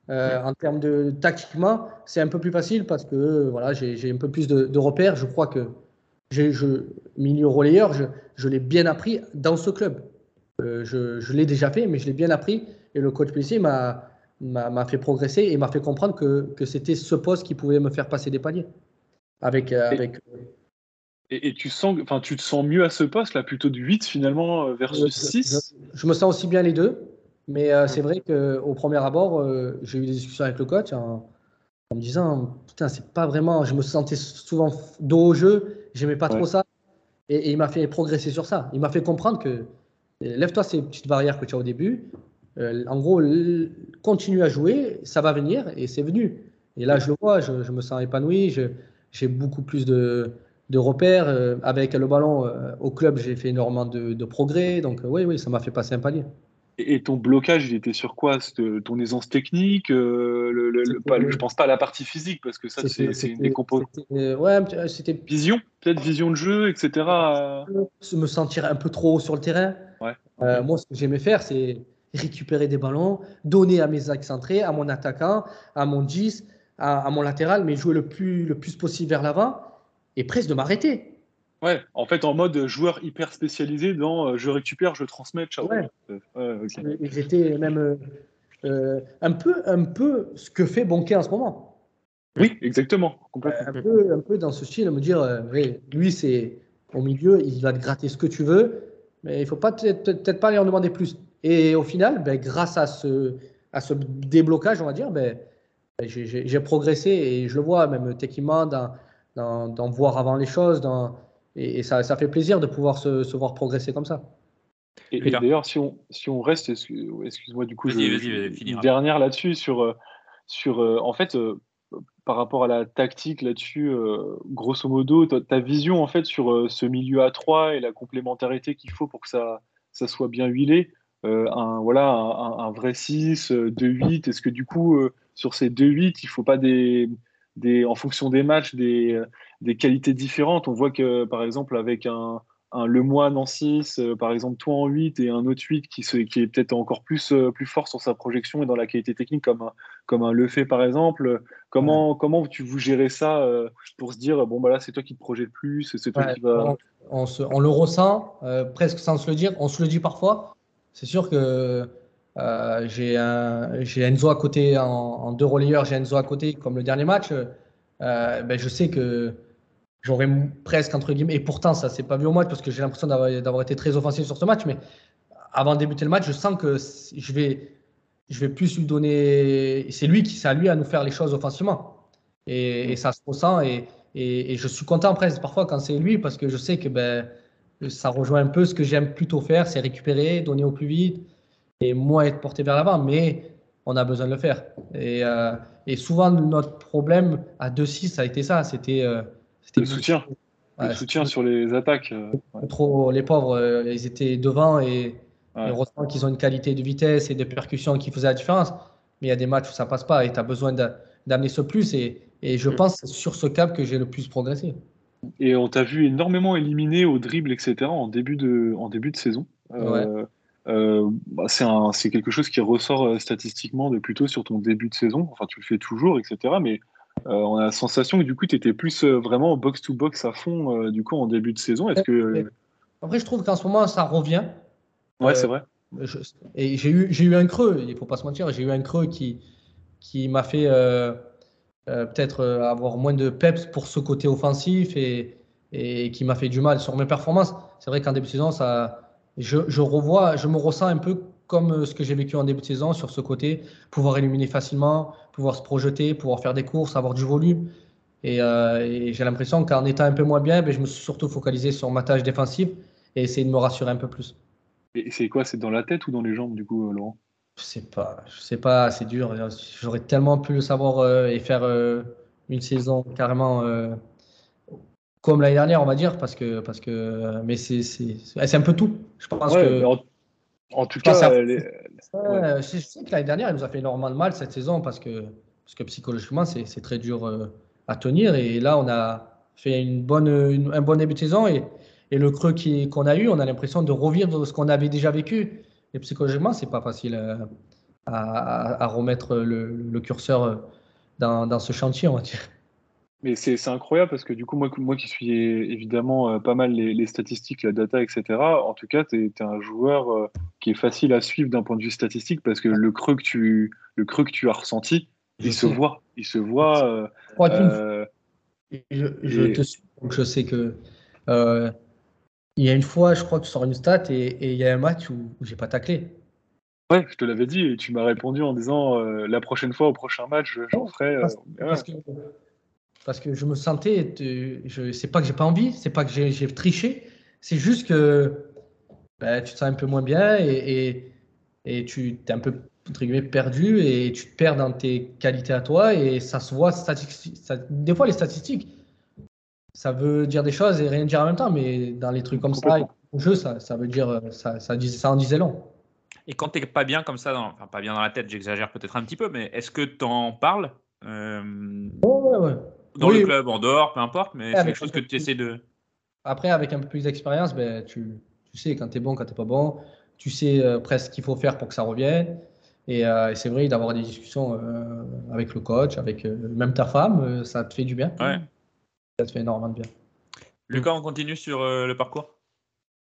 En termes de tactiquement, c'est un peu plus facile parce que voilà, j'ai un peu plus de, repères. Je crois que je, milieu relayeur, je, je l'ai bien appris dans ce club. Euh, je, l'ai déjà fait, mais je l'ai bien appris. Et le coach PC m'a, m'a, fait progresser et m'a fait comprendre que, que, c'était ce poste qui pouvait me faire passer des paliers. Avec, euh, avec... Euh, et, tu, sens, enfin, tu te sens mieux à ce poste, là, plutôt du 8 finalement versus 6 je, me sens aussi bien les deux. Mais c'est vrai qu'au premier abord, j'ai eu des discussions avec le coach en, me disant Putain, c'est pas vraiment. Je me sentais souvent dos au jeu, j'aimais pas trop ça. Et, et il m'a fait progresser sur ça. Il m'a fait comprendre que Lève-toi ces petites barrières que tu as au début. Euh, en gros, continue à jouer, ça va venir et c'est venu. Et là, je le vois, je, me sens épanoui, j'ai beaucoup plus de, repères. Euh, avec le ballon euh, au club, j'ai fait énormément de, progrès. Donc, oui, oui, ça m'a fait passer un palier. Et ton blocage, il était sur quoi? Ton aisance technique le, Je pense pas à la partie physique, parce que ça, c'est une des Ouais, c'était. Vision Peut-être vision de jeu, etc. Me sentir un peu trop haut sur le terrain. Euh, moi, ce que j'aimais faire, c'est récupérer des ballons, donner à mes excentrés, à mon attaquant, à mon 10, à, mon latéral, mais jouer le plus, le plus possible vers l'avant et presque de m'arrêter. Ouais, en fait, en mode joueur hyper spécialisé dans je récupère, je transmets, ciao. Ouais. Ils étaient même un, peu, un peu ce que fait Bonquet en ce moment. Oui, exactement. Un, peu, un peu dans ce style, me dire, lui, c'est au milieu, il va te gratter ce que tu veux, mais il ne faut pas peut-être pas lui en demander plus. Et au final, ben, grâce à ce, à ce déblocage, on va dire, ben, ben j'ai progressé et je le vois même techniquement d'en voir avant les choses. Dans, et, ça, ça, fait plaisir de pouvoir se, se voir progresser comme ça. Et, d'ailleurs, si on, si on reste, excuse-moi, du coup, je, dernière là-dessus sur, sur euh, en fait, euh, par rapport à la tactique là-dessus, grosso modo, ta, vision en fait sur ce milieu à 3 et la complémentarité qu'il faut pour que ça, soit bien huilé, un, voilà, un, vrai 6, 2-8, est-ce que du coup, sur ces 2-8, il ne faut pas en fonction des matchs, des qualités différentes? On voit que, par exemple, avec un, un Lemoine en 6, euh, par exemple toi en 8 et un autre 8 qui, qui est peut-être encore plus, euh, plus fort sur sa projection et dans la qualité technique comme un, comme un Le par exemple. Comment, comment tu vous gérez ça euh, pour se dire bon bah là c'est toi qui te projettes plus, c'est toi qui va. On, on, le ressent presque sans se le dire, on se le dit parfois. C'est sûr que j'ai Enzo à côté en, deux relayeurs, j'ai Enzo à côté comme le dernier match. ben, je sais que j'aurais presque entre guillemets, et pourtant ça s'est pas vu au match parce que j'ai l'impression d'avoir été très offensif sur ce match, mais avant de débuter le match, je sens que je vais, je vais plus lui donner. C'est lui qui, c'est à lui à nous faire les choses offensivement. Et, ça se ressent. Et, et, je suis content presque parfois quand c'est lui parce que je sais que ben, ça rejoint un peu ce que j'aime plutôt faire, c'est récupérer, donner au plus vite et moins être porté vers l'avant. Mais on a besoin de le faire. Et, euh, souvent, notre problème à 2-6, ça a été ça. C'était. Euh, le soutien. le soutien sur les attaques. Euh, trop, les pauvres, euh, ils étaient devant et, heureusement qu'ils ont une qualité de vitesse et de percussion qui faisait la différence. Mais il y a des matchs où ça passe pas et tu as besoin d'amener ce plus. Et, et je mm. pense que c'est sur ce cap que j'ai le plus progressé. Et on t'a vu énormément éliminer au dribble, etc. en début de, en début de saison. Euh, bah, c'est quelque chose qui ressort statistiquement de plutôt sur ton début de saison. Enfin, tu le fais toujours, etc. Mais on a la sensation que du coup, tu étais plus euh, vraiment box-to-box à fond euh, du coup en début de saison. Est-ce que... Après, je trouve qu'en ce moment, ça revient. Ouais, c'est vrai. et j'ai eu, eu un creux, il ne faut pas se mentir, j'ai eu un creux qui, qui m'a fait peut-être avoir moins de peps pour ce côté offensif et, et qui m'a fait du mal sur mes performances. C'est vrai qu'en début de saison, ça, je, je, revois, je me ressens un peu comme euh, ce que j'ai vécu en début de saison sur ce côté, pouvoir éliminer facilement, pouvoir se projeter, pouvoir faire des courses, avoir du volume. Et, euh, j'ai l'impression qu'en étant un peu moins bien, ben, je me suis surtout focalisé sur ma tâche défensive et essayer de me rassurer un peu plus. Et c'est quoi C'est dans la tête ou dans les jambes, du coup, euh, Laurent? Je sais pas. Je sais pas, c'est dur. J'aurais tellement pu le savoir et faire une saison carrément comme l'année dernière, on va dire, parce que, parce que mais c'est un peu tout. Je pense que. En tout cas, je sais que l'année dernière, il nous a fait énormément de mal cette saison parce que, parce que psychologiquement, c'est très dur euh, à tenir. Et là, on a fait une bonne, un bon début de saison et, et le creux qu'on a eu, on a l'impression de revivre ce qu'on avait déjà vécu. Et psychologiquement, c'est pas facile euh, à, à, remettre le, le curseur euh, dans, dans, ce chantier, on va dire. Mais c'est incroyable parce que du coup, moi, moi qui suis évidemment euh, pas mal les, statistiques, la data, etc., en tout cas, tu es, un joueur euh, qui est facile à suivre d'un point de vue statistique parce que le creux que tu, le creux que tu as ressenti, il se voit. Il se voit. Euh, je, je te suis, donc je sais que. il y a une fois, je crois que tu sors une stat et, il y a un match où, j'ai pas taclé. Ouais, je te l'avais dit et tu m'as répondu en disant la prochaine fois, au prochain match, j'en ferai. parce que parce que je me sentais, je sais pas que j'ai pas envie, c'est pas que j'ai triché, c'est juste que ben, tu te sens un peu moins bien et, et, tu es un peu entre guillemets, perdu et tu te perds dans tes qualités à toi et ça se voit des fois les statistiques ça veut dire des choses et rien dire en même temps mais dans les trucs comme ça au jeu ça, ça veut dire ça, ça, ça en disait long. Et quand tu n'es pas bien comme ça dans, enfin pas bien dans la tête j'exagère peut-être un petit peu mais est-ce que tu en parles euh... ouais, ouais dans le club, en dehors, peu importe, mais c'est quelque chose que tu essaies de. Après, avec un peu plus d'expérience, ben, tu, tu, sais quand tu es bon, quand tu n'es pas bon. Tu sais euh, presque ce qu'il faut faire pour que ça revienne. Et, euh, c'est vrai, d'avoir des discussions euh, avec le coach, avec même ta femme, ça te fait du bien. Ouais. Ça te fait énormément de bien. Lucas, on continue sur le parcours?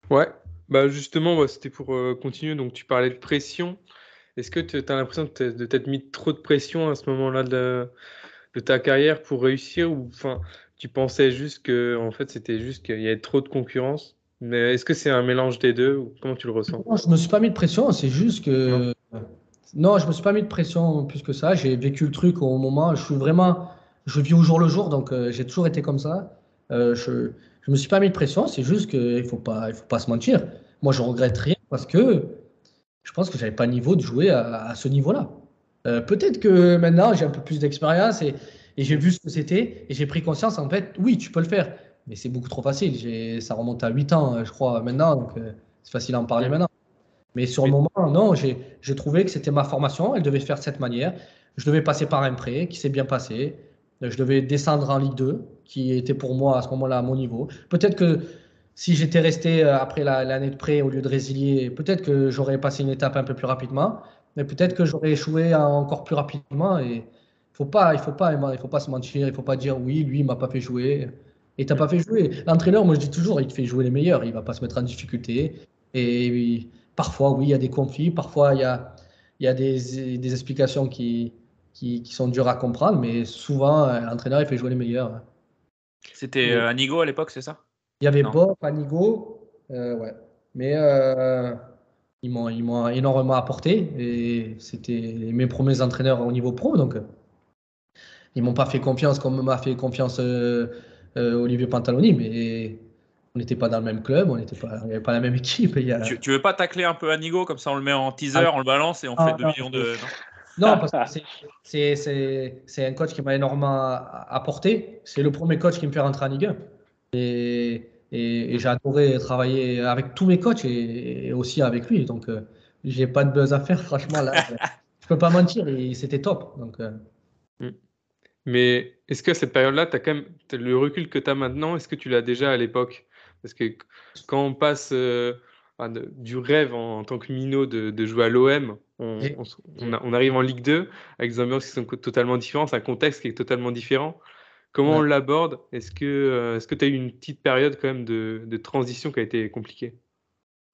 Ouais, bah justement, c'était pour continuer. Donc, tu parlais de pression. Est-ce que tu as l'impression de t'être mis trop de pression à ce moment-là de, de, ta carrière pour réussir ou enfin, tu pensais juste que en fait, c'était juste qu'il y avait trop de concurrence? Mais est-ce que c'est un mélange des deux ou comment tu le ressens? Non, je me suis pas mis de pression, c'est juste que. Non. je me suis pas mis de pression plus que ça. J'ai vécu le truc au moment. Je suis vraiment. Je vis au jour le jour, donc euh, j'ai toujours été comme ça. Euh, je je me suis pas mis de pression, c'est juste qu'il faut pas, il faut pas se mentir. Moi, je regrette rien parce que je pense que j'avais pas le niveau de jouer à, ce niveau-là. Euh, peut-être que maintenant j'ai un peu plus d'expérience et, j'ai vu ce que c'était et j'ai pris conscience en fait, oui, tu peux le faire, mais c'est beaucoup trop facile. Ça remonte à 8 ans, je crois, maintenant, donc euh, c'est facile à en parler maintenant. Mais sur le moment, non, j'ai trouvé que c'était ma formation, elle devait faire de cette manière. Je devais passer par un prêt qui s'est bien passé. Je devais descendre en Ligue 2, qui était pour moi à ce moment-là à mon niveau. Peut-être que si j'étais resté euh, après l'année de prêt au lieu de résilier, peut-être que j'aurais passé une étape un peu plus rapidement, mais peut-être que j'aurais échoué encore plus rapidement. Et faut pas, il faut pas, il faut pas se mentir, il faut pas dire oui, lui, il m'a pas fait jouer. Et t'as pas fait jouer. L'entraîneur, moi je dis toujours, il te fait jouer les meilleurs. Il va pas se mettre en difficulté. Et parfois, oui, il y a des conflits. Parfois, il y a, il y a des, des explications qui, qui, qui, sont dures à comprendre. Mais souvent, l'entraîneur, il fait jouer les meilleurs. C'était euh, Anigo à l'époque, c'est ça? Il y avait Bob, Panigo, euh, ouais. Mais euh, ils m'ont énormément apporté et c'était mes premiers entraîneurs au niveau pro. Donc, ils m'ont pas fait confiance comme m'a fait confiance euh, Olivier Pantaloni, mais on n'était pas dans le même club, on n'était pas, avait pas la même équipe. tu, tu, veux pas tacler un peu Anigo comme ça on le met en teaser, ah. on le balance et on fait 2 millions de. Non, (laughs) parce que c'est un coach qui m'a énormément apporté. C'est le premier coach qui me fait rentrer en Ligue 1. Et, et, j'ai adoré travailler avec tous mes coachs et, aussi avec lui. Donc, euh, j'ai pas de buzz à faire, franchement. Là, (laughs) je peux pas mentir, c'était top. Donc, euh. mm. Mais est-ce que cette période-là, as quand même le recul que tu as maintenant, est-ce que tu l'as déjà à l'époque? Parce que quand on passe euh, du rêve en, tant que minot de, jouer à l'OM, on, on, arrive en Ligue 2 avec des ambiances qui sont totalement différentes, un contexte qui est totalement différent. Comment on l'aborde? Est-ce que euh, tu as eu une petite période quand même de, de transition qui a été compliquée?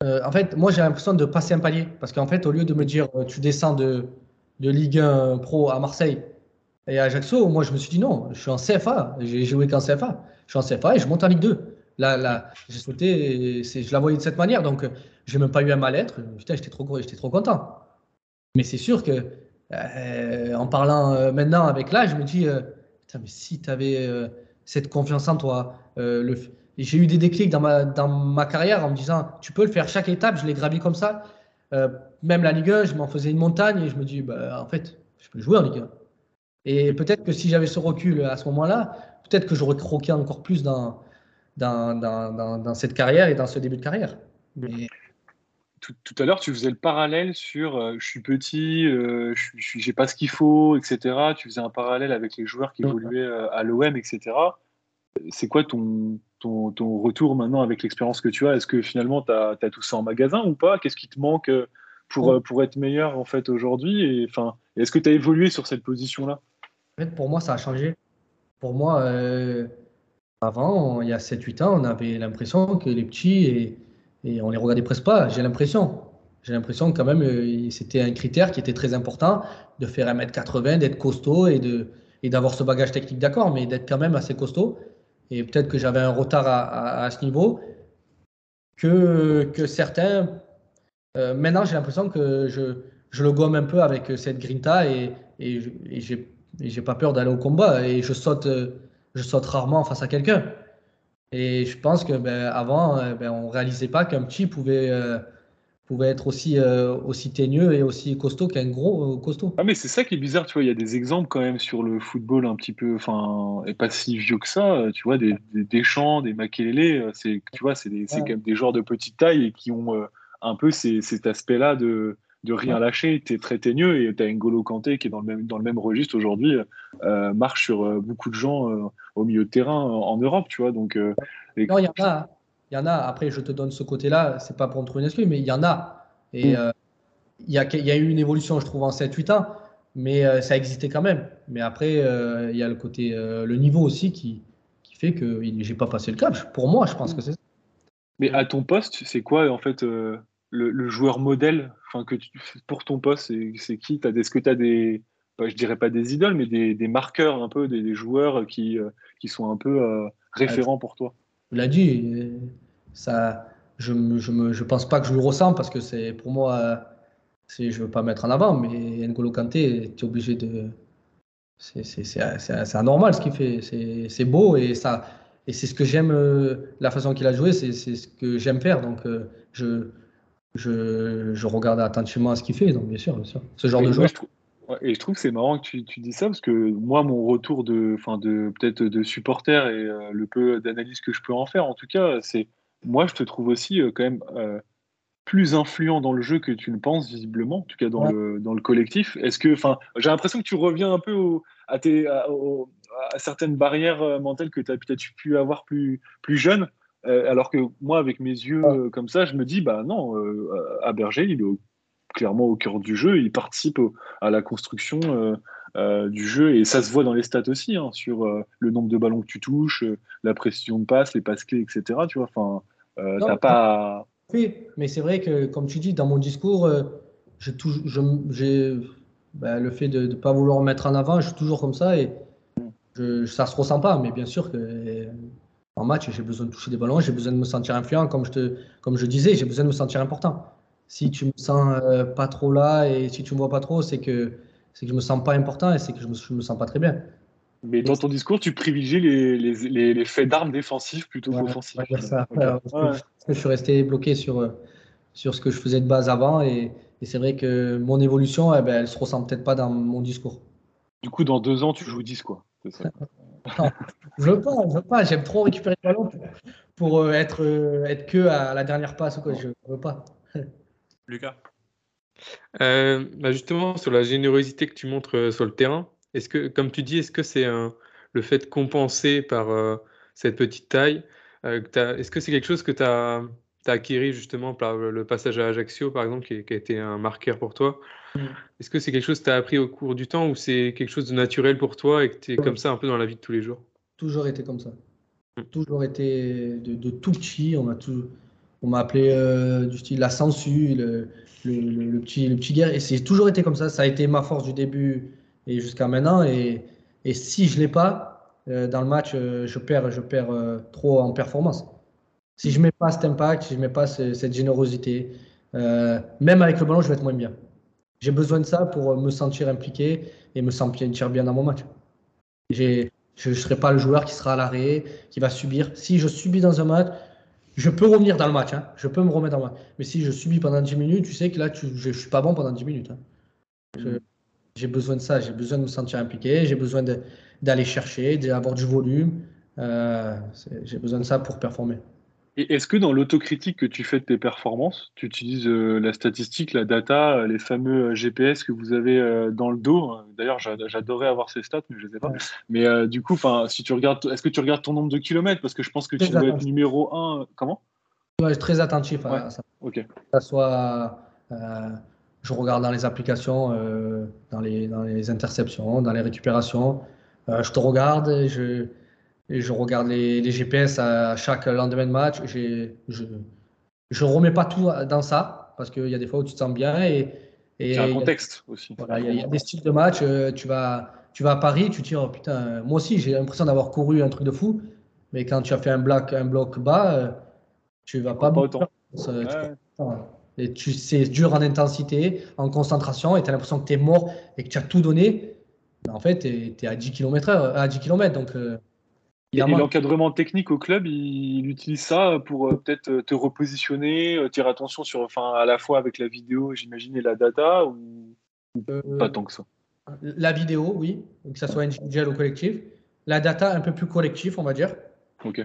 Euh, En fait, moi j'ai l'impression de passer un palier. Parce qu'en fait, au lieu de me dire euh, tu descends de, de Ligue 1 Pro à Marseille et à Ajaccio, moi je me suis dit non, je suis en CFA, j'ai joué qu'en CFA, je suis en CFA et je monte en Ligue 2. Là, là j'ai sauté, je la voyais de cette manière, donc j'ai même pas eu un mal-être. Putain, j'étais trop, content. Mais c'est sûr que en parlant maintenant avec là, je me dis mais si tu avais euh, cette confiance en toi, euh, le... j'ai eu des déclics dans ma, dans ma carrière en me disant, tu peux le faire chaque étape, je l'ai gravi comme ça. Euh, même la Ligue 1, je m'en faisais une montagne et je me dis, bah, en fait, je peux jouer en Ligue 1. Et peut-être que si j'avais ce recul à ce moment-là, peut-être que j'aurais croqué encore plus dans, dans, dans, dans, cette carrière et dans ce début de carrière. Mais tout, à l'heure, tu faisais le parallèle sur euh, je suis petit, euh, je n'ai pas ce qu'il faut, etc. Tu faisais un parallèle avec les joueurs qui évoluaient euh, à l'OM, etc. C'est quoi ton, ton, ton, retour maintenant avec l'expérience que tu as? Est-ce que finalement, tu as, as, tout ça en magasin ou pas? Qu'est-ce qui te manque pour, pour être meilleur en fait aujourd'hui? Et, enfin, Est-ce que tu as évolué sur cette position-là? En fait, pour moi, ça a changé. Pour moi, avant, il y a 7-8 ans, on avait l'impression que les petits. Et, et on les regardait presque pas, j'ai l'impression. J'ai l'impression quand même euh, c'était un critère qui était très important de faire 1m80, d'être costaud et de et d'avoir ce bagage technique, d'accord, mais d'être quand même assez costaud. Et peut-être que j'avais un retard à, à, ce niveau que, que certains. Euh, maintenant, j'ai l'impression que je, je, le gomme un peu avec cette grinta et, et, et j'ai pas peur d'aller au combat et je saute, je saute rarement face à quelqu'un. Et je pense que ben, avant, euh, ben, on réalisait pas qu'un petit pouvait, euh, pouvait être aussi, euh, aussi teigneux et aussi costaud qu'un gros costaud. Ah mais c'est ça qui est bizarre, tu vois, il y a des exemples quand même sur le football un petit peu, enfin, et pas si vieux que ça, tu vois, des, des Deschamps, des Makelele, c'est, tu vois, c'est, des, quand même des joueurs de petite taille et qui ont un peu cet aspect-là de, de rien lâcher, tu es très teigneux et tu as N'Golo Kanté qui est dans le même, dans le même registre aujourd'hui, euh, marche sur euh, beaucoup de gens euh, au milieu de terrain en Europe, tu vois. Donc, Non, il y en a. Il y en a. Après, je te donne ce côté-là, c'est pas pour me trouver une excuse, mais il y en a. Et mm. il y, a, y, a, eu une évolution, je trouve, en 7-8 ans, mais ça existait quand même. Mais après, il y a le côté, le niveau aussi qui, qui fait que j'ai pas passé le cap. Pour moi, je pense que c'est ça. Mais à ton poste, c'est quoi en fait euh, le, joueur modèle enfin, que pour ton poste C'est qui? Est-ce que tu as des, bah, je dirais pas des idoles, mais des, des marqueurs un peu, des, joueurs qui, euh, qui sont un peu euh, référents pour toi? Tu l'as dit, ça, je ne je je pense pas que je le ressens parce que c'est pour moi, je ne veux pas mettre en avant, mais N'Golo Kanté, tu es obligé de. C'est anormal ce qu'il fait. C'est beau et ça et c'est ce que j'aime, euh, la façon qu'il a joué, c'est ce que j'aime faire. Donc, euh, je, je, je, regarde attentivement à ce qu'il fait. Donc, bien sûr, bien sûr. Ce genre de joueur. et je trouve que c'est marrant que tu, tu, dis ça parce que moi, mon retour de, de peut-être de supporter et euh, le peu d'analyse que je peux en faire, en tout cas, c'est moi, je te trouve aussi quand même plus influent dans le jeu que tu ne penses visiblement, en tout cas dans, le, dans le collectif. Est-ce que, enfin, j'ai l'impression que tu reviens un peu au, à, tes, à certaines barrières euh, mentales que tu as peut-être pu avoir plus, plus jeune. Euh, alors que moi, avec mes yeux euh, comme ça, je me dis, bah non, à Berger, il est clairement au cœur du jeu, il participe à la construction du jeu, et ça se voit dans les stats aussi, hein, sur le nombre de ballons que tu touches, la précision de passe, les passes clés, etc. Tu vois, enfin, t'as pas. Oui, mais c'est vrai que, comme tu dis, dans mon discours, j'ai bah, le fait de ne pas vouloir mettre en avant, je suis toujours comme ça, et je, ça se ressent pas, mais bien sûr que en match, j'ai besoin de toucher des ballons, j'ai besoin de me sentir influent, comme je, te, comme je disais, j'ai besoin de me sentir important. Si tu me sens euh, pas trop là et si tu me vois pas trop, c'est que c'est que je me sens pas important et c'est que je me, me sens pas très bien. Mais dans ton discours, tu privilégies les, les, les, faits d'armes défensifs plutôt qu'offensifs. Ça. je suis resté bloqué sur, sur ce que je faisais de base avant et, et c'est vrai que mon évolution, eh ben, elle se ressent peut-être pas dans mon discours. Du coup, dans deux ans, tu joues 10, quoi. Je veux pas, je veux pas. J'aime trop récupérer le ballon pour, euh, être, euh, être que à la dernière passe. Quoi. Je veux pas. (laughs) Lucas euh, bah Justement, sur la générosité que tu montres sur le terrain, est-ce que, comme tu dis, est-ce que c'est le fait de compenser par cette petite taille Est-ce que c'est quelque chose que tu as tu as acquis justement par le passage à Ajaccio, par exemple, qui, a été un marqueur pour toi. Mm. Est-ce que c'est quelque chose que tu as appris au cours du temps ou c'est quelque chose de naturel pour toi et que tu es comme ça un peu dans la vie de tous les jours? Toujours été comme ça. Mm. Toujours été de, tout petit. On m'a tout, on m'a appelé euh, du style la sensu, le, le, petit, le petit guerre. Et c'est toujours été comme ça. Ça a été ma force du début et jusqu'à maintenant. Et, et si je ne l'ai pas, euh, dans le match, euh, je perds, je perds trop en performance. Si je ne mets pas cet impact, si je ne mets pas cette générosité, même avec le ballon, je vais être moins bien. J'ai besoin de ça pour me sentir impliqué et me sentir bien dans mon match. Je ne serai pas le joueur qui sera à l'arrêt, qui va subir. Si je subis dans un match, je peux revenir dans le match. Hein. Je peux me remettre dans le match. Mais si je subis pendant 10 minutes, tu sais que là, je ne suis pas bon pendant 10 minutes. Hein. J'ai besoin de ça. J'ai besoin de me sentir impliqué. J'ai besoin d'aller chercher, d'avoir du volume. Euh, j'ai besoin de ça pour performer. Et est-ce que dans l'autocritique que tu fais de tes performances, tu utilises euh, la statistique, la data, euh, les fameux euh, GPS que vous avez dans le dos? D'ailleurs, j'adorais avoir ces stats, mais je ne les ai pas. Mais du coup, si tu regardes, est-ce que tu regardes ton nombre de kilomètres? Parce que je pense que tu dois être numéro un. Comment? Je suis très attentif à ça. Ok. ça soit, je regarde dans les applications, dans, les, dans les interceptions, dans les récupérations. je te regarde et je et je regarde les, GPS à chaque lendemain de match. Je ne remets pas tout dans ça parce qu'il y a des fois où tu te sens bien. Et, et un contexte aussi. il y, a des styles de match. Euh, tu vas, tu vas à Paris, tu te dis, oh putain, moi aussi j'ai l'impression d'avoir couru un truc de fou. Mais quand tu as fait un bloc, un bloc bas, euh, tu vas pas, pas autant. et tu, c'est dur en intensité, en concentration, et tu as l'impression que tu es mort et que tu as tout donné. En fait, tu es, à 10 km, à 10 km donc euh, et, l'encadrement technique au club, il, utilise ça pour euh, peut-être euh, te repositionner, euh, tirer attention sur, enfin, à la fois avec la vidéo, j'imagine, et la data, ou, pas tant que ça? La vidéo, oui, que ça soit individuel ou collectif. La data, un peu plus collectif, on va dire. Ok.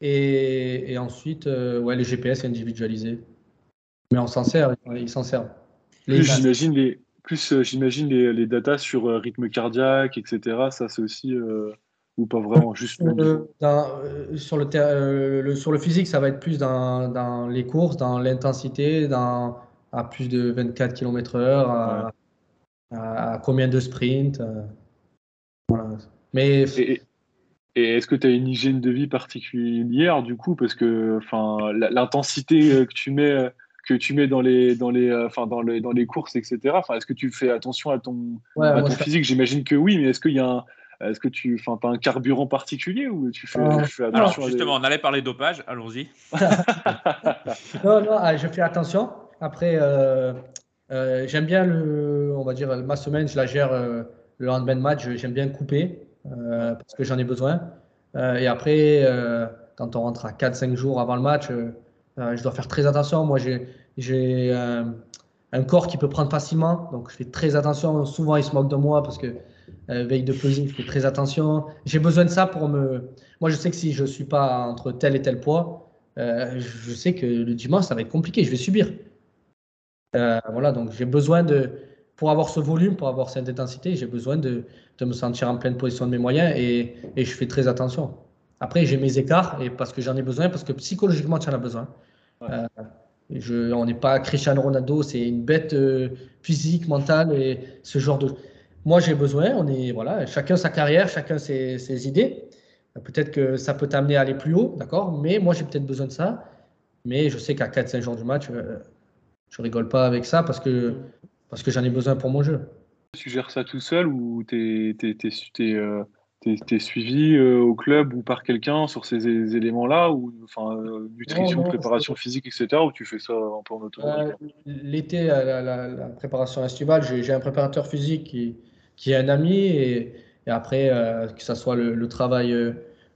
Et, ensuite, ouais, les GPS individualisés. Mais on s'en sert, ils s'en servent. plus j'imagine les, plus j'imagine les, les datas sur rythme cardiaque, etc. Ça, c'est aussi ou pas vraiment juste euh, euh, sur, le, euh, le, sur le physique, ça va être plus dans, dans les courses, dans l'intensité, dans à plus de 24 km/h, à, combien de sprints. voilà. Mais Et est-ce que tu as une hygiène de vie particulière du coup? Parce que l'intensité que tu mets que tu mets dans les, dans les, enfin, dans les, dans les courses, etc. Enfin, est-ce que tu fais attention à ton, à ton physique? J'imagine que oui, mais est-ce qu'il y a un, est-ce que tu enfin, as un carburant particulier ou tu fais, attention Alors, justement, on allait parler dopage, allons-y. (laughs) non, non, ah, je fais attention. Après, euh, euh, j'aime bien le, on va dire, ma semaine, je la gère euh, le lendemain de match, j'aime bien couper parce que j'en ai besoin. et après, quand on rentre à 4-5 jours avant le match, je dois faire très attention. Moi, j'ai un corps qui peut prendre facilement, donc je fais très attention. Souvent, ils se moquent de moi parce que euh, veille de pesing, je fais très attention. J'ai besoin de ça pour me. Moi, je sais que si je ne suis pas entre tel et tel poids, euh, je sais que le dimanche, ça va être compliqué, je vais subir. Euh, voilà, donc j'ai besoin de. Pour avoir ce volume, pour avoir cette intensité, j'ai besoin de, de, me sentir en pleine position de mes moyens et, et je fais très attention. Après, j'ai mes écarts et parce que j'en ai besoin, parce que psychologiquement, tu en as besoin. je, on n'est pas Cristiano Ronaldo, c'est une bête physique, mentale et ce genre de. Moi, j'ai besoin, on est, voilà, chacun sa carrière, chacun ses, idées. Peut-être que ça peut t'amener à aller plus haut, d'accord Mais moi, j'ai peut-être besoin de ça. Mais je sais qu'à 4-5 jours du match, euh, je rigole pas avec ça parce que, parce que j'en ai besoin pour mon jeu. Tu gères ça tout seul ou tu es, euh, suivi euh, au club ou par quelqu'un sur ces éléments-là ou enfin nutrition, préparation physique, etc. Ou tu fais ça un peu en autonomie L'été, la, la, préparation estivale, j'ai un préparateur physique qui, qui est un ami et, après, euh, que ce soit le, travail euh,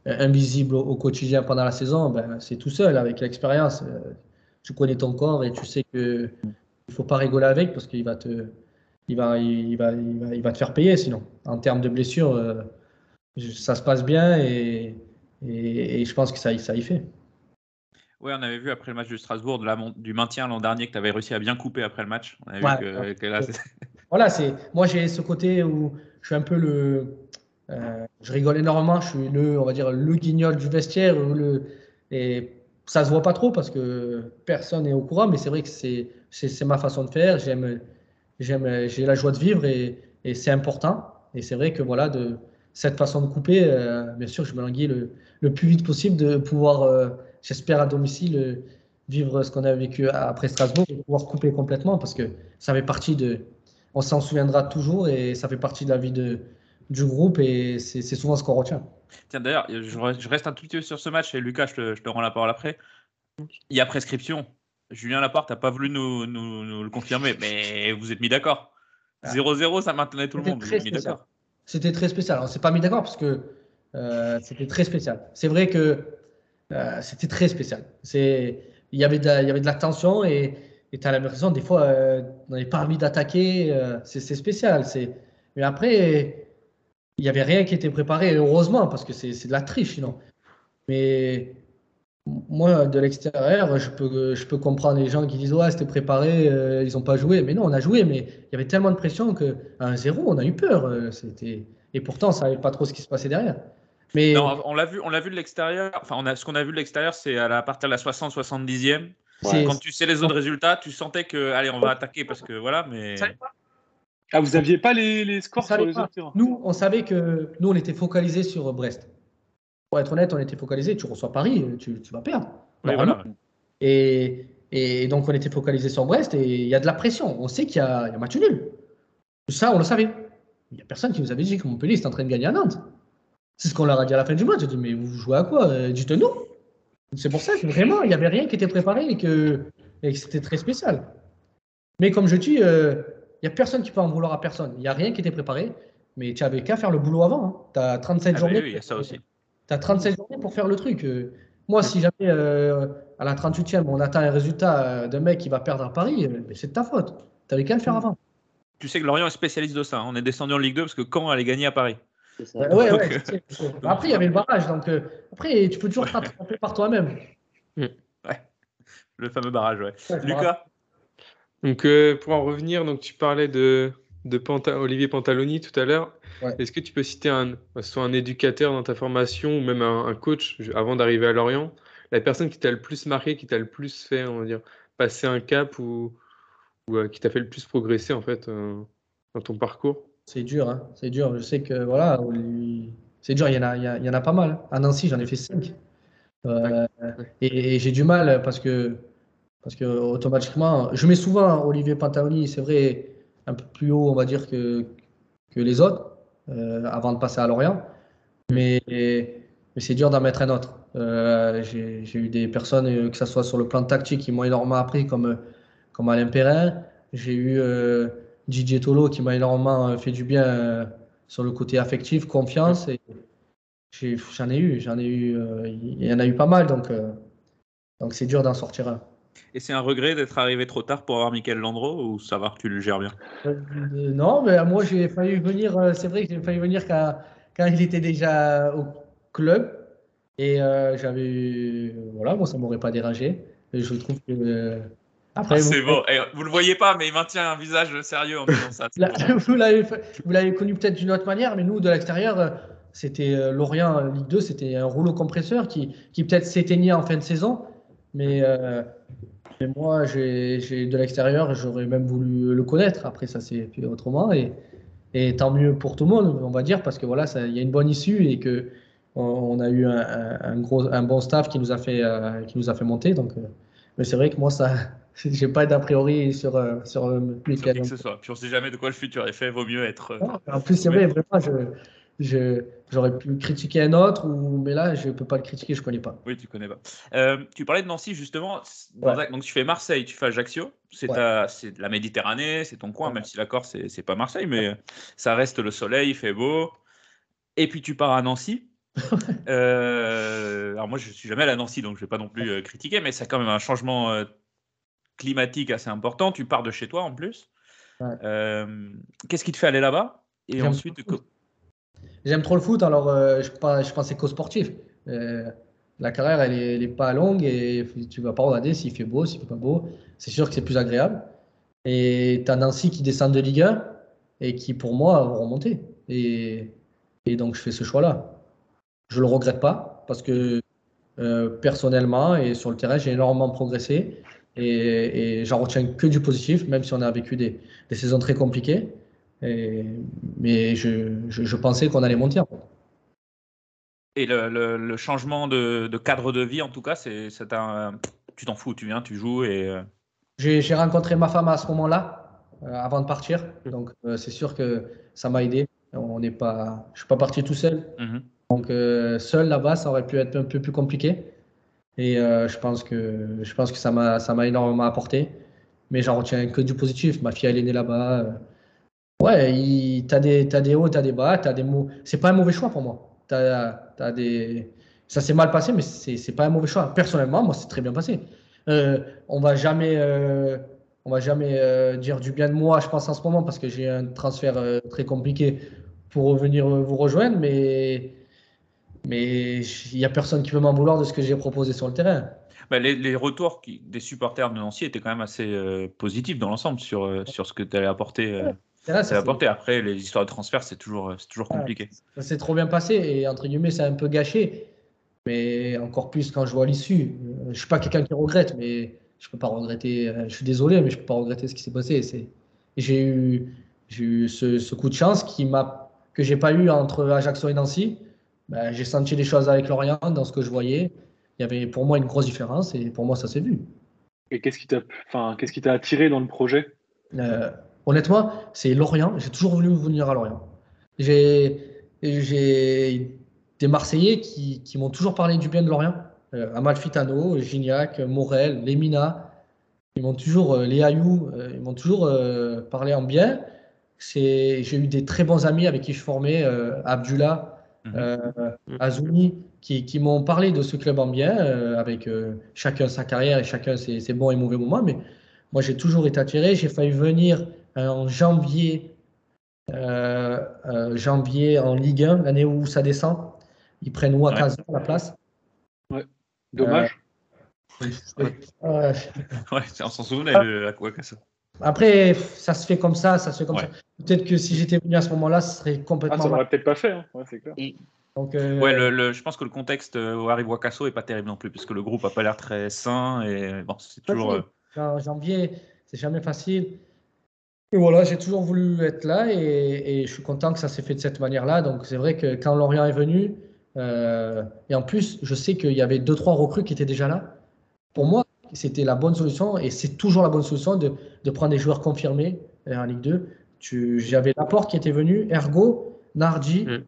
invisible au, quotidien pendant la saison, ben, c'est tout seul avec l'expérience. Euh, tu connais ton corps et tu sais qu'il ne faut pas rigoler avec parce qu'il va te, il va, il va, il va, te faire payer sinon. En termes de blessures, ça se passe bien et, je pense que ça y fait. Oui, on avait vu après le match de Strasbourg, de la, du maintien l'an dernier, que tu avais réussi à bien couper après le match. On avait vu que, là, voilà, c'est moi j'ai ce côté où je suis un peu le, euh, je rigole énormément, je suis le, on va dire le guignol du vestiaire, le, et ça se voit pas trop parce que personne n'est au courant, mais c'est vrai que c'est, c'est, ma façon de faire. J'aime, j'aime, j'ai la joie de vivre et, et c'est important. Et c'est vrai que voilà, de cette façon de couper, euh, bien sûr, je me languis le, le, plus vite possible de pouvoir, euh, j'espère à domicile, vivre ce qu'on a vécu après Strasbourg et pouvoir couper complètement parce que ça fait partie de, on s'en souviendra toujours et ça fait partie de la vie de, du groupe et c'est souvent ce qu'on retient. Tiens, d'ailleurs, je, reste un tout petit peu sur ce match et Lucas, je te, rends la parole après. Il y a prescription. Julien Laporte n'a pas voulu nous, le confirmer, mais vous êtes mis d'accord. 0-0, ça maintenait tout le monde. C'était très spécial. On ne s'est pas mis d'accord parce que euh, c'était très spécial. C'est vrai que euh, c'était très spécial. Il y, avait de la tension et, tu as l'impression, des fois, euh, on n'est pas envie d'attaquer. Euh, c'est spécial. Mais après, il n'y avait rien qui était préparé, heureusement, parce que c'est de la triche sinon. Mais moi, de l'extérieur, je peux, je peux comprendre les gens qui disent Ouais, c'était préparé, euh, ils n'ont pas joué. Mais non, on a joué, mais il y avait tellement de pression qu'à un zéro, on a eu peur. c'était et pourtant, on ne savait pas trop ce qui se passait derrière. Mais... Non, on l'a vu, on l'a vu de l'extérieur. Enfin, on a, ce qu'on a vu de l'extérieur, c'est à, la, à partir de la 60-70e. Quand tu sais les autres résultats, tu sentais que, allez, on va attaquer parce que voilà, mais. Ah, vous n'aviez pas les, les scores sur les autres Nous, on savait que nous, on était focalisé sur Brest. Pour être honnête, on était focalisé. Tu reçois Paris, tu, tu vas perdre. voilà. et, et, donc, on était focalisé sur Brest et il y a de la pression. On sait qu'il y, a un match nul. Ça, on le savait. Il n'y a personne qui nous avait dit que Montpellier était en train de gagner à Nantes. C'est ce qu'on leur a dit à la fin du match. J'ai dit, mais vous jouez à quoi? Euh, Dites-nous. C'est pour ça que vraiment, il n'y avait rien qui était préparé et que, c'était très spécial. Mais comme je dis, euh, il n'y a personne qui peut en vouloir à personne. Il n'y a rien qui était préparé, mais tu n'avais qu'à faire le boulot avant. Tu as 37 journées. Oui, il y a ça aussi. Tu as 37 journées pour faire le truc. Euh, moi, si jamais euh, à la 38e, on atteint un résultat d'un mec qui va perdre à Paris, c'est de ta faute. Tu n'avais qu'à le faire mm. avant. Tu sais que Lorient est spécialiste de ça. Hein. On est descendu en Ligue 2 parce que quand elle est gagnée à Paris Ouais, ouais, après, il y avait le barrage. Donc, euh, après, tu peux toujours te rattraper par toi-même. Mm. Ouais. Le fameux barrage, ouais. Lucas Donc, euh, pour en revenir, donc, tu parlais de, de Olivier Pantaloni tout à l'heure. Est-ce que tu peux citer un, soit un éducateur dans ta formation ou même un, coach avant d'arriver à Lorient La personne qui t'a le plus marqué, qui t'a le plus fait, on va dire, passer un cap ou, ou euh, qui t'a fait le plus progresser en fait dans ton parcours? C'est dur, hein c'est dur. Je sais que voilà, c'est dur, il y, en a, il, y en a pas mal. À Nancy, j'en ai fait 5. Euh, et, j'ai du mal parce que, parce que automatiquement, je mets souvent Olivier Pantaloni, c'est vrai, un peu plus haut, on va dire, que, que les autres, euh, avant de passer à Lorient. Mais, mais c'est dur d'en mettre un autre. Euh, j'ai eu des personnes, que ce soit sur le plan tactique, qui m'ont énormément appris, comme, comme Alain Perrin. J'ai eu DJ Tolo qui m'a énormément fait du bien sur le côté affectif, confiance. Et, J'en ai, eu, j'en ai eu, euh, il y en a eu pas mal, donc euh, donc c'est dur d'en sortir un. Et c'est un regret d'être arrivé trop tard pour avoir Michael Landreau ou ça va, tu le gères bien? Euh, Non, mais moi j'ai failli venir, c'est vrai que j'ai failli venir quand, quand, il était déjà au club et j'avais, voilà, bon ça m'aurait pas dérangé. je trouve que après, ah, c'est bon. Et vous le voyez pas, mais il maintient un visage sérieux en disant ça. (laughs) vous l'avez connu peut-être d'une autre manière, mais nous, de l'extérieur, c'était euh, Lorient euh, Ligue 2, c'était un rouleau compresseur qui, qui peut-être s'éteignait en fin de saison. Mais, euh, moi, j'ai de l'extérieur, j'aurais même voulu le connaître. Après, ça s'est fait autrement. Et, et, tant mieux pour tout le monde, on va dire, parce que voilà, il y a une bonne issue et que on, a eu un, gros, un bon staff qui nous a fait, qui nous a fait monter. Donc, mais c'est vrai que moi, ça, j'ai pas d'a priori sur, sur le Puis on sait jamais de quoi le futur est fait, vaut mieux être. en plus, c'est vrai, vraiment, je, j'aurais pu critiquer un autre, ou, mais là, je ne peux pas le critiquer, je ne connais pas. Oui, tu connais pas. Euh, tu parlais de Nancy, justement. Donc, tu fais Marseille, tu fais Ajaccio. C'est la Méditerranée, c'est ton coin, même si la Corse, c'est pas Marseille, mais ça reste le soleil, il fait beau. Et puis, tu pars à Nancy. (laughs) euh, alors, moi, je suis jamais allé à Nancy, donc je ne vais pas non plus euh, critiquer, mais c'est quand même un changement euh, climatique assez important. Tu pars de chez toi en plus. Qu'est-ce qui te fait aller là-bas? Et ensuite, J'aime trop le foot, alors euh, je, je pensais qu'au sportif. Euh, la carrière, elle n'est pas longue et tu vas pas regarder s'il fait beau, s'il fait pas beau. C'est sûr que c'est plus agréable. Et tu as Nancy qui descend de Ligue 1 et qui, pour moi, vont remonter. Et, et donc, je fais ce choix-là. Je le regrette pas parce que euh, personnellement et sur le terrain, j'ai énormément progressé et, et j'en retiens que du positif, même si on a vécu des, des saisons très compliquées mais je, je, pensais qu'on allait monter. Et le, le, changement de, de, cadre de vie, en tout cas, c'est un. Tu t'en fous, tu viens, tu joues et. Euh, j'ai rencontré ma femme à ce moment-là, euh, avant de partir. Donc, euh, c'est sûr que ça m'a aidé. On n'est pas, je suis pas parti tout seul. Mhm. Donc, seul là-bas, ça aurait pu être un peu plus compliqué. Et je pense que je pense que ça m'a énormément apporté. Mais j'en retiens que du positif. Ma fille, elle est née là-bas. Ouais, tu as, des, as des hauts, tu as des bas, tu as des mots. C'est pas un mauvais choix pour moi. As, as des... Ça s'est mal passé, mais c'est pas un mauvais choix. Personnellement, moi, c'est très bien passé. Euh, on va jamais, euh, on va jamais euh, dire du bien de moi, je pense, en ce moment, parce que j'ai un transfert euh, très compliqué pour venir vous rejoindre, mais mais il n'y a personne qui peut m'en vouloir de ce que j'ai proposé sur le terrain. Bah, les, les, retours qui, des supporters de Nancy étaient quand même assez positifs dans l'ensemble sur, sur ce que tu allais apporter. C'est apporté. Après, les histoires de transfert, c'est toujours, c'est toujours compliqué. ça s'est trop bien passé et entre guillemets, c'est un peu gâché. Mais encore plus quand je vois l'issue. Je ne suis pas quelqu'un qui regrette, mais je peux pas regretter. Euh, je suis désolé, mais je peux pas regretter ce qui s'est passé. C'est, j'ai eu, j'ai eu ce, coup de chance qui m'a, que j'ai pas eu entre Ajaccio et Nancy. Ben, j'ai senti les choses avec Lorient dans ce que je voyais. Il y avait pour moi une grosse différence et pour moi ça s'est vu. Et qu'est-ce qui t'a, enfin, qu'est-ce qui t'a attiré dans le projet? Euh, Honnêtement, c'est Lorient. J'ai toujours voulu venir à Lorient. J'ai des Marseillais qui, qui m'ont toujours parlé du bien de Lorient. Euh, Amalfitano, Gignac, Morel, Lemina. Ils m'ont toujours, euh, les Ayou, euh, ils m'ont toujours parlé en bien. J'ai eu des très bons amis avec qui je formais, Abdullah. Azouni, qui, qui m'ont parlé de ce club en bien, avec chacun sa carrière et chacun ses, ses bons et mauvais moments. Mais moi, j'ai toujours été attiré. J'ai failli venir euh, en janvier, euh, euh, janvier en Ligue 1, l'année où ça descend. Ils prennent Wakazo à la place. Ouais. Dommage. Ouais, ouais. on s'en souvenait de Wakazo. Après, ça se fait comme ça, ça se fait comme ça. Peut-être que si j'étais venu à ce moment-là, ce serait complètement. Ah, ça n'aurait peut-être pas fait, hein. ouais, c'est clair. Donc, ouais, le, je pense que le contexte où arrive Wakaso est pas terrible non plus, puisque le groupe a pas l'air très sain et bon, c'est toujours. En janvier, c'est jamais facile. Et voilà, j'ai toujours voulu être là et, et, je suis content que ça s'est fait de cette manière-là. Donc c'est vrai que quand Lorient est venu, euh, et en plus, je sais qu'il y avait deux, trois recrues qui étaient déjà là. Pour moi, c'était la bonne solution et c'est toujours la bonne solution de, de, prendre des joueurs confirmés en Ligue 2. J'avais Laporte qui était venu, Ergo, Nardi. Mm.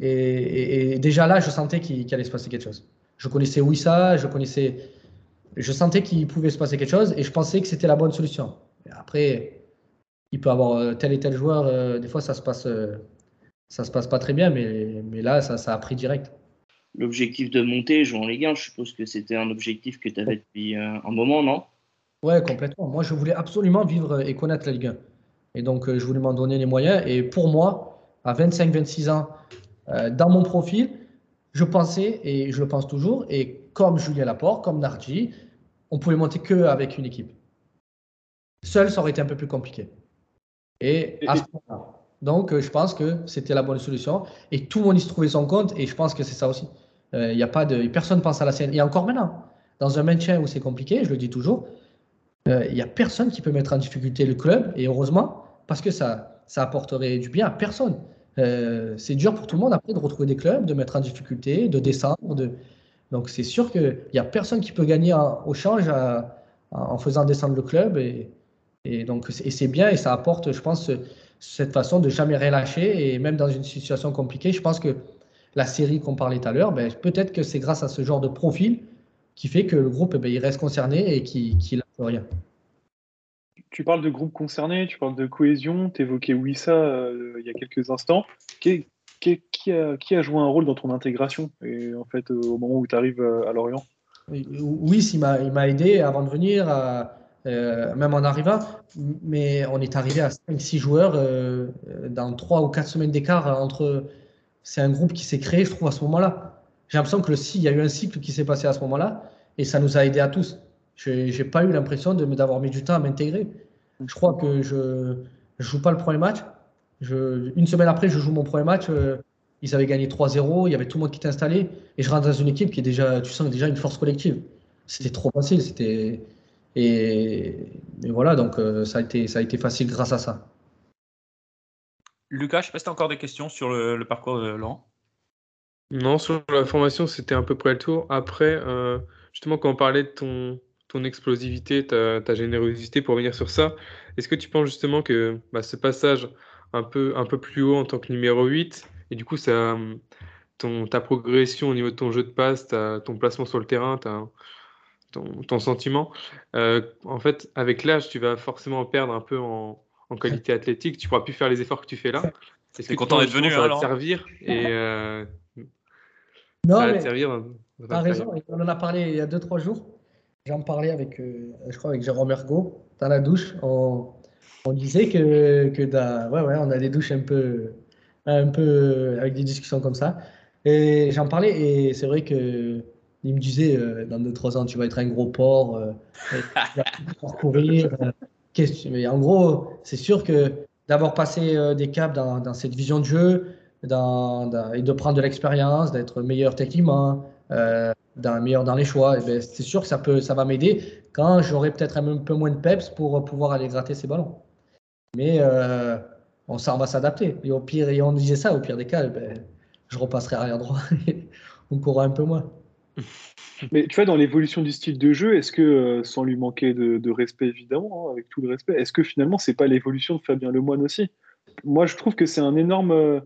Et, et, déjà là, je sentais qu'il allait se passer quelque chose. Je connaissais Wissa, je connaissais. Je sentais qu'il pouvait se passer quelque chose et je pensais que c'était la bonne solution. Et après, il peut avoir euh, tel et tel joueur, euh, des fois ça se passe, euh, ça se passe pas très bien, mais, mais là ça, ça a pris direct. L'objectif de monter, jouant les gains, je suppose que c'était un objectif que tu avais depuis un moment, non? Ouais, complètement. Moi, je voulais absolument vivre et connaître la Ligue 1. Et donc, je voulais m'en donner les moyens. Et pour moi, à 25-26 ans, dans mon profil, je pensais, et je le pense toujours, et comme Julien Laporte, comme Nardi, on pouvait monter que avec une équipe. Seul, ça aurait été un peu plus compliqué. Et à ce moment-là. Donc, euh, je pense que c'était la bonne solution. Et tout le monde y se trouvait son compte. Et je pense que c'est ça aussi. Il euh, y a pas de, personne pense à la scène. Et encore maintenant, dans un maintien où c'est compliqué, je le dis toujours, il euh, n'y a personne qui peut mettre en difficulté le club. Et heureusement, parce que ça, ça apporterait du bien à personne. c'est dur pour tout le monde après de retrouver des clubs, de mettre en difficulté, de descendre. De... Donc, c'est sûr qu'il n'y a personne qui peut gagner au change en faisant descendre le club. Et, et c'est bien et ça apporte, je pense, cette façon de jamais relâcher. Et même dans une situation compliquée, je pense que la série qu'on parlait tout à l'heure, ben, peut-être que c'est grâce à ce genre de profil qui fait que le groupe, ben, il reste concerné et qu'il qui lâche rien. Tu parles de groupe concerné, tu parles de cohésion, tu évoquais Wissa euh, il y a quelques instants. Qui, qui, a, qui, a, joué un rôle dans ton intégration et en fait au moment où tu arrives à Lorient? Oui, il m'a aidé avant de venir à euh, même en arrivant. Mais on est arrivé à 5-6 joueurs euh, dans 3 ou 4 semaines d'écart entre. C'est un groupe qui s'est créé, je trouve, à ce moment-là. J'ai l'impression que le il y a eu un cycle qui s'est passé à ce moment-là et ça nous a aidé à tous. Je n'ai pas eu l'impression d'avoir mis du temps à m'intégrer. Je crois que je ne joue pas le premier match. Une semaine après, je joue mon premier match. Euh, ils avaient gagné 3-0, il y avait tout le monde qui était installé. Et je rentre dans une équipe qui est déjà, tu sens déjà une force collective. C'était trop facile. Et, voilà, donc euh, ça, a été, facile grâce à ça. Lucas, je sais pas si tu as encore des questions sur le, parcours de Laurent. Non, sur la formation, c'était à peu près le tour. Après, euh, justement, quand on parlait de ton, ton explosivité, ta, ta, générosité pour venir sur ça, est-ce que tu penses justement que bah, ce passage un peu, un peu plus haut en tant que numéro 8, et du coup, ça, ton, ta progression au niveau de ton jeu de passe, ton placement sur le terrain, ton, sentiment. Euh, en fait, avec l'âge, tu vas forcément perdre un peu en, qualité athlétique. Tu pourras plus faire les efforts que tu fais là. C'est content d'être venu. Ça va te servir et euh, non, ça va te servir. T'as raison. On en a parlé il y a 2-3 jours. J'en parlais avec, euh, je crois, avec Jérôme Ergo dans la douche. On, on disait que, que ouais, ouais, on a des douches un peu, un peu avec des discussions comme ça. Et j'en parlais et c'est vrai que il me disait, euh, dans 2-3 ans, tu vas être un gros porc, euh, tu vas (laughs) courir. Euh, mais en gros, c'est sûr que d'avoir passé des caps dans, dans, cette vision de jeu dans, et de prendre de l'expérience, d'être meilleur techniquement, dans, meilleur dans les choix, eh ben, c'est sûr que ça, peut, ça va m'aider quand j'aurai peut-être un peu moins de peps pour pouvoir aller gratter ces ballons. Mais on, ça, va s'adapter. Et au pire, et on disait ça, au pire des cas, eh ben, je repasserai arrière droit (laughs) et on courra un peu moins. Mais tu vois, dans l'évolution du style de jeu, est-ce que, euh, sans lui manquer de, respect évidemment, hein, avec tout le respect, est-ce que finalement c'est pas l'évolution de Fabien Lemoine aussi? Moi, je trouve que c'est un énorme, euh,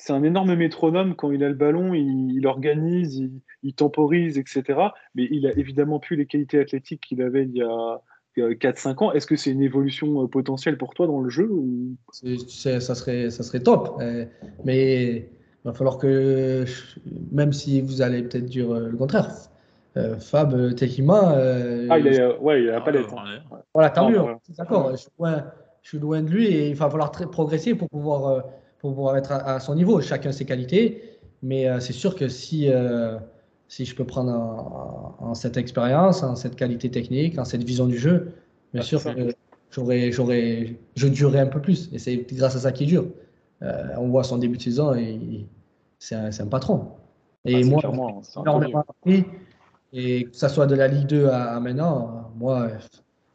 c'est un énorme métronome quand il a le ballon, il, organise, il, temporise, etc. Mais il a évidemment plus les qualités athlétiques qu'il avait il y a, 4-5 ans. Est-ce que c'est une évolution euh, potentielle pour toi dans le jeu ou... ça, serait, ça serait top. Mais il va falloir que, même si vous allez peut-être dire euh, le contraire, euh, Fab, euh, techniquement. ah, il est, ouais, il a pas d'être. Voilà, tant mieux. D'accord, je, suis loin de lui et il va falloir très progresser pour pouvoir, pour pouvoir être à, son niveau. Chacun ses qualités, mais c'est sûr que si, si je peux prendre en, cette expérience, en cette qualité technique, en cette vision du jeu, bien sûr que j'aurais, j'aurais, je durerais un peu plus. Et c'est grâce à ça qu'il dure. Euh, on voit son début de saison et c'est un, patron. Et ah, moi, appris. Et que ce soit de la Ligue 2 à, maintenant, moi,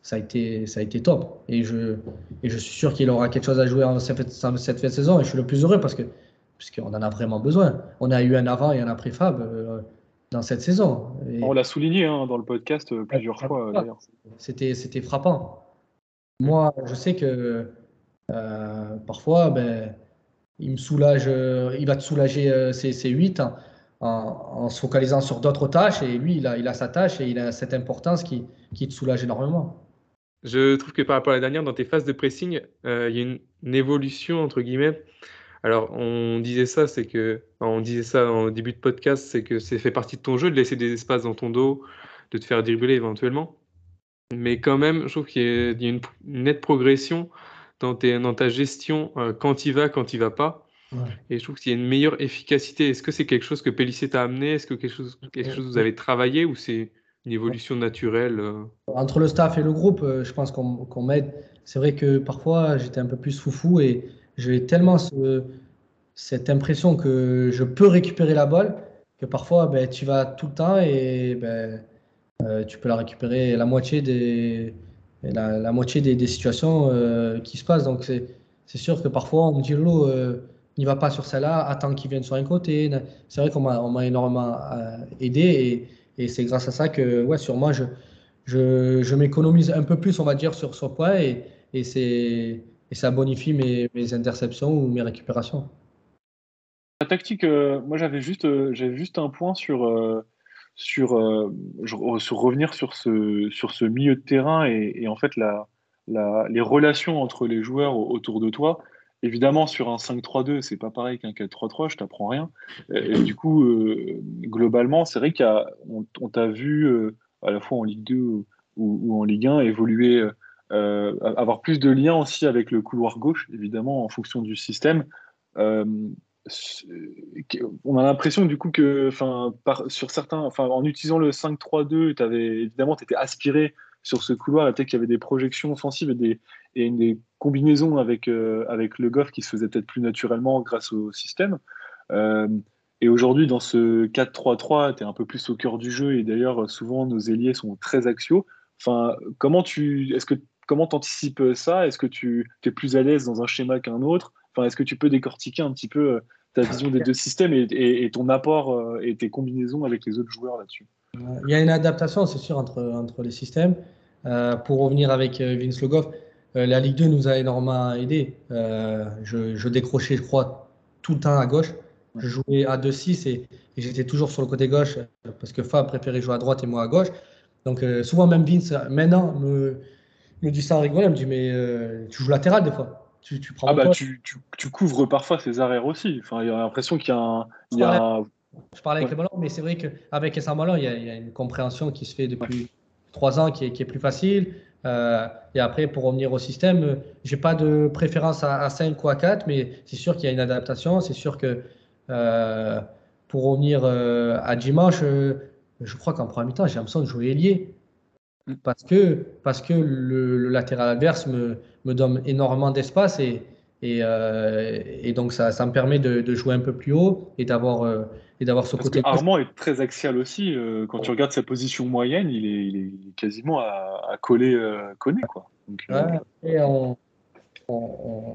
ça a été, ça a été top. Et je, et je suis sûr qu'il aura quelque chose à jouer en cette, cette fin de saison. Et je suis le plus heureux parce que puisqu'on en a vraiment besoin. On a eu un avant et un après Fab euh, dans cette saison. On l'a souligné hein, dans le podcast euh, plusieurs fois d'ailleurs. C'était, c'était frappant. Moi, je sais que euh, parfois, ben, il me soulage, il va te soulager ces, ces 8 en, en, se focalisant sur d'autres tâches. Et lui, il a, il a sa tâche et il a cette importance qui, qui te soulage énormément. Je trouve que par rapport à la dernière, dans tes phases de pressing, il y a une, une, évolution entre guillemets alors, on disait ça, c'est que, on disait ça en début de podcast, c'est que c'est fait partie de ton jeu de laisser des espaces dans ton dos, de te faire dribbler éventuellement. Mais quand même, je trouve qu'il y a une, nette progression dans, ta gestion euh, quand il va, quand il va pas. Et je trouve qu'il y a une meilleure efficacité. Est-ce que c'est quelque chose que Pellissier t'a amené? Est-ce que quelque chose, quelque chose que vous avez travaillé ou c'est une évolution naturelle euh? Entre le staff et le groupe, euh, je pense qu'on m'aide. C'est vrai que parfois, j'étais un peu plus foufou et j'ai tellement cette impression que je peux récupérer la balle que parfois ben, tu vas tout le temps et ben, euh, tu peux la récupérer la moitié des, la, moitié des, situations qui se passent. Donc c'est sûr que parfois on me dit Lolo, euh, n'y va pas sur celle-là, attends qu'il vienne sur un côté. C'est vrai qu'on m'a énormément aidé et, et c'est grâce à ça que ouais, sûrement je, je, je m'économise un peu plus, on va dire, sur ce point et, et et ça bonifie mes, mes, interceptions ou mes récupérations. La tactique, euh, moi j'avais juste, euh, juste un point sur, euh, sur, sur revenir sur ce, sur ce milieu de terrain et, en fait la, la, les relations entre les joueurs autour de toi. Évidemment, sur un 5-3-2, c'est pas pareil qu'un 4-3-3, je t'apprends rien. Et, du coup, globalement, c'est vrai qu'on on, t'a vu à la fois en Ligue 2 ou, en Ligue 1 évoluer euh, avoir plus de liens aussi avec le couloir gauche, évidemment, en fonction du système. Euh, on a l'impression du coup que, sur certains, en utilisant le 5-3-2, avais, évidemment, tu étais aspiré sur ce couloir, peut-être qu'il y avait des projections offensives et des, et combinaisons avec, euh, avec le Goff qui se faisaient peut-être plus naturellement grâce au système. et aujourd'hui, dans ce 4-3-3, tu es un peu plus au cœur du jeu et d'ailleurs, souvent, nos ailiers sont très axiaux. Enfin, comment tu, est-ce que comment anticipes euh, ça? Est-ce que tu es plus à l'aise dans un schéma qu'un autre? Enfin, Est-ce que tu peux décortiquer un petit peu euh, ta vision des deux systèmes et, ton apport euh, et tes combinaisons avec les autres joueurs là-dessus? Il y a une adaptation, c'est sûr, entre, entre les systèmes. Pour revenir avec Vince Logoff, la Ligue 2 nous a énormément aidé. Je, décrochais, je crois, tout le temps à gauche. Je jouais à 2-6 et, j'étais toujours sur le côté gauche parce que Fab préférait jouer à droite et moi à gauche. Donc souvent même Vince, maintenant, me, me dit ça en rigolant, il me dit mais euh, tu joues latéral des fois. Tu, tu prends ah bah tu, tu, tu, couvres parfois ses arrières aussi. Enfin, il y a l'impression qu'il y a un. Il y a Je parlais avec le ballon, mais c'est vrai qu'avec Essa Malon, il, il y, a une compréhension qui se fait depuis trois ans qui est, qui est, plus facile. Euh, et après, pour revenir au système, j'ai pas de préférence à, 5 ou à 4, mais c'est sûr qu'il y a une adaptation. C'est sûr que euh, pour revenir à dimanche, je crois qu'en premier mi-temps, j'ai l'impression de jouer ailier parce que, parce que le, latéral adverse me, me donne énormément d'espace et, et, euh, et, donc ça, ça me permet de, de, jouer un peu plus haut et d'avoir euh, et d'avoir ce côté. Armand est très axial aussi. Euh, quand tu regardes sa position moyenne, il est, il est quasiment à, à coller, connaît quoi. et on,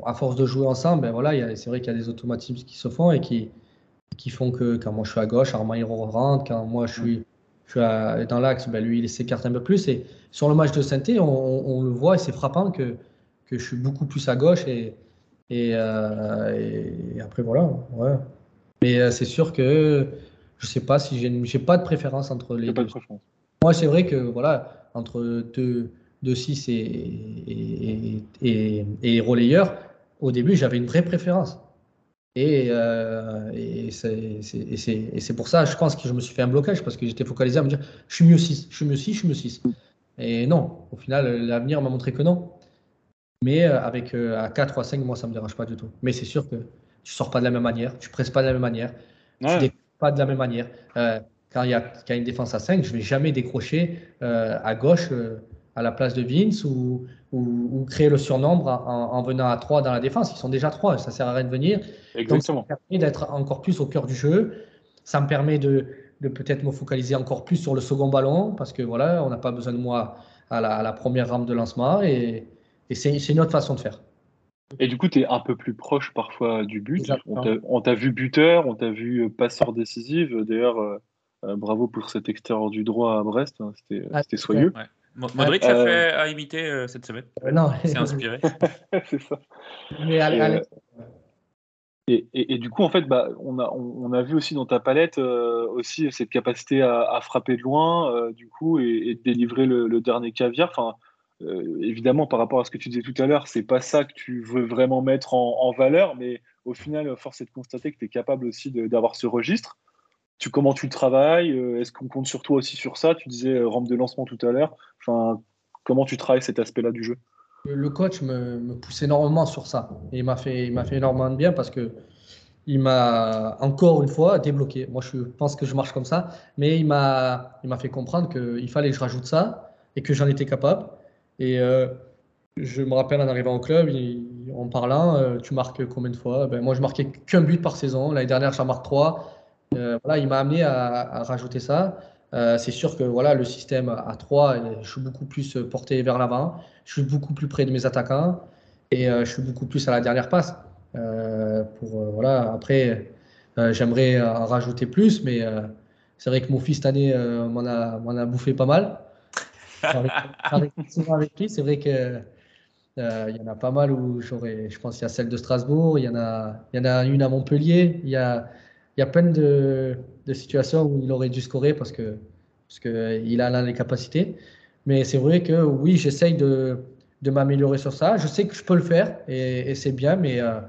à force de jouer ensemble, ben voilà, c'est vrai qu'il y a des automatismes qui se font et qui, qui font que quand moi je suis à gauche, Armand il rentre, quand moi je suis dans l'axe, ben lui, il s'écarte un peu plus. Et sur le match de saint on, le voit et c'est frappant que, que je suis beaucoup plus à gauche. Et, et, euh, après, voilà. Ouais. Mais euh, c'est sûr que je sais pas si j'ai pas de préférence entre les deux. Moi, c'est vrai que voilà, entre 2, 2 6 et, et, et, et relayeur, au début, j'avais une vraie préférence. Et, euh, et c'est pour ça, je pense que je me suis fait un blocage parce que j'étais focalisé à me dire je suis mieux 6, je suis mieux 6, je suis mieux 6. Et non, au final, l'avenir m'a montré que non. Mais euh, avec euh, à 4 ou à 5, moi, ça ne me dérange pas du tout. Mais c'est sûr que tu sors pas de la même manière, tu presses pas de la même manière, tu tu décroches pas de la même manière. quand il y, a une défense à 5, je ne vais jamais décrocher à gauche à la place de Vince ou, ou, créer le surnombre en, venant à 3 dans la défense. Ils sont déjà 3, ça sert à rien de venir. Exactement. Donc, ça me permet d'être encore plus au cœur du jeu. Ça me permet de, de peut-être me focaliser encore plus sur le second ballon parce que voilà, on n'a pas besoin de moi à la, première rampe de lancement. Et, c'est une autre façon de faire. Et du coup, tu es un peu plus proche parfois du but. On t'a vu buteur, on t'a vu passeur décisif. D'ailleurs, euh, bravo pour cet extérieur du droit à Brest. Hein, c'était soyeux. Modric a, fait, à imiter cette semaine. non, c'est (laughs) inspiré. (laughs) c'est ça. Mais allez, et, du coup, en fait, bah, on, a, on, a vu aussi dans ta palette euh, aussi cette capacité à, frapper de loin, euh, du coup, et, de délivrer le, dernier caviar. Enfin, euh, évidemment, par rapport à ce que tu disais tout à l'heure, c'est pas ça que tu veux vraiment mettre en, valeur, mais au final, force est de constater que tu es capable aussi d'avoir ce registre. Tu, comment tu le travailles Est-ce qu'on compte sur toi aussi sur ça? Tu disais rampe de lancement tout à l'heure. Enfin, comment tu travailles cet aspect-là du jeu? Le coach me, pousse énormément sur ça. Et il m'a fait, fait énormément de bien parce que il m'a encore une fois débloqué. Moi, je pense que je marche comme ça, mais il m'a, il m'a fait comprendre qu'il fallait que je rajoute ça et que j'en étais capable. Et euh, je me rappelle en arrivant au club, en parlant, euh, tu marques combien de fois? Ben, Moi, je marquais qu'un but par saison. L'année dernière, j'en marque trois. Euh, voilà, il m'a amené à, rajouter ça. c'est sûr que voilà, le système à 3, je suis beaucoup plus porté vers l'avant je suis beaucoup plus près de mes attaquants et je suis beaucoup plus à la dernière passe. Pour, voilà, après, j'aimerais en rajouter plus, mais c'est vrai que mon fils cette année m'en a, a, bouffé pas mal. Avec, lui, c'est vrai que il y en a pas mal où j'aurais, je pense qu'il y a celle de Strasbourg, il y en a, il y en a une à Montpellier, il y a, il y a plein de, situations où il aurait dû scorer parce que parce qu'il a les capacités. Mais c'est vrai que oui, j'essaye de, de m'améliorer sur ça. Je sais que je peux le faire et, c'est bien, mais, euh,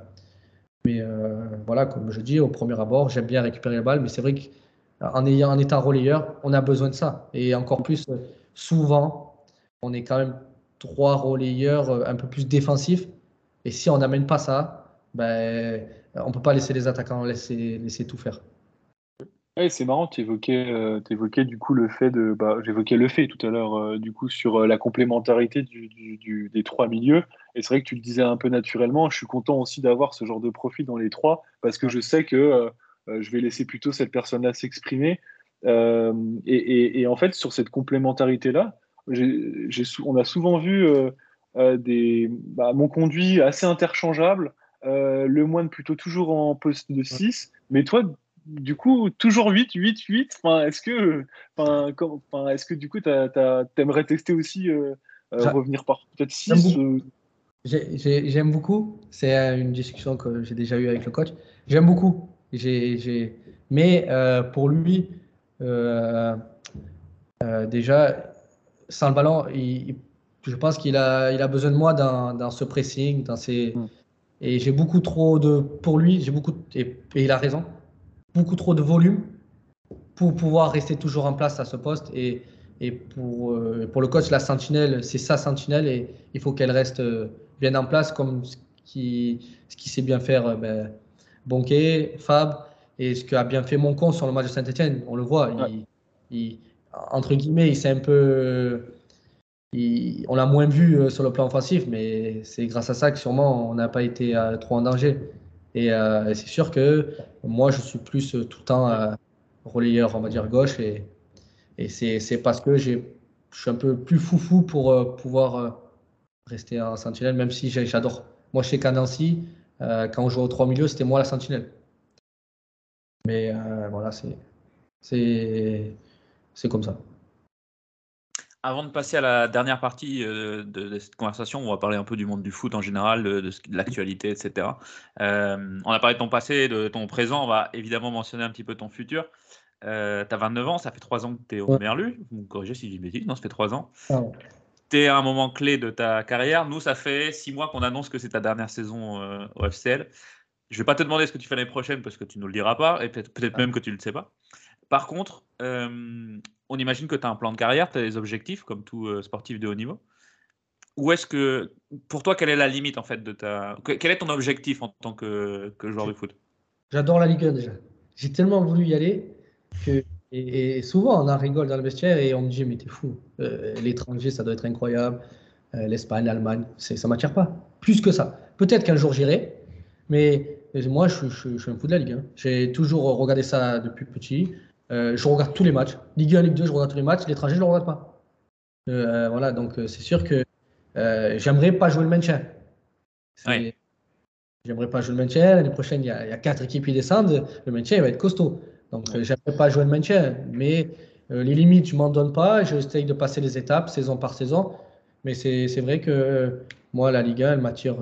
mais euh, voilà, comme je dis, au premier abord, j'aime bien récupérer la balle, mais c'est vrai qu'en ayant, en étant relayeur, on a besoin de ça. Et encore plus, souvent, on est quand même trois relayeurs euh, un peu plus défensifs. Et si on n'amène pas ça, ben, on ne peut pas laisser les attaquants laisser, laisser tout faire c'est marrant, tu évoquais, euh, du coup le fait de. Bah, J'évoquais le fait tout à l'heure, euh, du coup, sur euh, la complémentarité du, des trois milieux. Et c'est vrai que tu le disais un peu naturellement. Je suis content aussi d'avoir ce genre de profil dans les trois, parce que je sais que je vais laisser plutôt cette personne-là s'exprimer. Et, en fait, sur cette complémentarité-là, on a souvent vu des, bah, mon conduit assez interchangeable, le moine plutôt toujours en poste de 6. Mais toi, du coup, toujours 8, 8, 8. Enfin, est-ce que, enfin, enfin, est-ce que du coup, tu aimerais tester aussi euh, euh, revenir par peut-être 6 euh? J'aime beaucoup. C'est une discussion que j'ai déjà eue avec le coach. J'aime beaucoup. Mais pour lui, déjà, sans le ballon, je pense qu'il a, il a besoin de moi dans, ce pressing, dans ces... Hmm. Et j'ai beaucoup trop de. Pour lui, j'ai beaucoup. et il a raison beaucoup trop de volume pour pouvoir rester toujours en place à ce poste. Et, et pour, euh, pour le coach, la sentinelle, c'est sa sentinelle et il faut qu'elle reste euh, bien en place comme ce qui, ce qui sait bien faire euh, ben, Bonquet, Fab et ce qu'a bien fait Moncon sur le match de Saint-Etienne. On le voit, il, entre guillemets, il s'est un peu. on l'a moins vu sur le plan offensif, mais c'est grâce à ça que sûrement on n'a pas été trop en danger. Euh, et, c'est sûr que moi, je suis plus euh, tout le temps euh, relayeur, on va dire, gauche. Et, et c'est parce que je suis un peu plus foufou pour pouvoir rester en sentinelle, même si j'adore. Moi, chez Canancy, quand on jouait aux trois milieux, c'était moi la sentinelle. Mais voilà, c'est comme ça. Avant de passer à la dernière partie euh, de, cette conversation, on va parler un peu du monde du foot en général, de, de, l'actualité, etc. Euh, on a parlé de ton passé, de ton présent. On va évidemment mentionner un petit peu ton futur. Euh, tu as 29 ans, ça fait 3 ans que tu es au Merlu. Vous me corrigez si je dis bêtise, non, ça fait 3 ans. Ah tu es à un moment clé de ta carrière. Nous, ça fait 6 mois qu'on annonce que c'est ta dernière saison au FCL. Je ne vais pas te demander ce que tu fais l'année prochaine parce que tu ne nous le diras pas et peut-être peut même que tu ne le sais pas. Par contre, on imagine que tu as un plan de carrière, tu as des objectifs comme tout euh, sportif de haut niveau. Ou est-ce que, pour toi, quelle est la limite en fait de ta. Quel est ton objectif en tant que, joueur de foot? J'adore la Ligue 1 déjà. J'ai tellement voulu y aller que. Et, souvent, on en rigole dans le vestiaire et on me dit Mais t'es fou, euh, l'étranger, ça doit être incroyable. Euh, L'Espagne, l'Allemagne, ça ne m'attire pas. Plus que ça. Peut-être qu'un jour j'irai, mais moi, je, suis un fou de la Ligue. J'ai toujours regardé ça depuis petit. Euh, je regarde tous les matchs. Ligue 1, Ligue 2, je regarde tous les matchs. L'étranger, je ne le regarde pas. voilà, donc c'est sûr que j'aimerais pas jouer le maintien. J'aimerais pas jouer le maintien. L'année prochaine, il y, a, quatre équipes qui descendent. Le maintien, il va être costaud. Donc, j'aimerais pas jouer le maintien. Mais les limites, je m'en donne pas. J'essaye de passer les étapes saison par saison. Mais c'est vrai que moi, la Liga, elle m'attire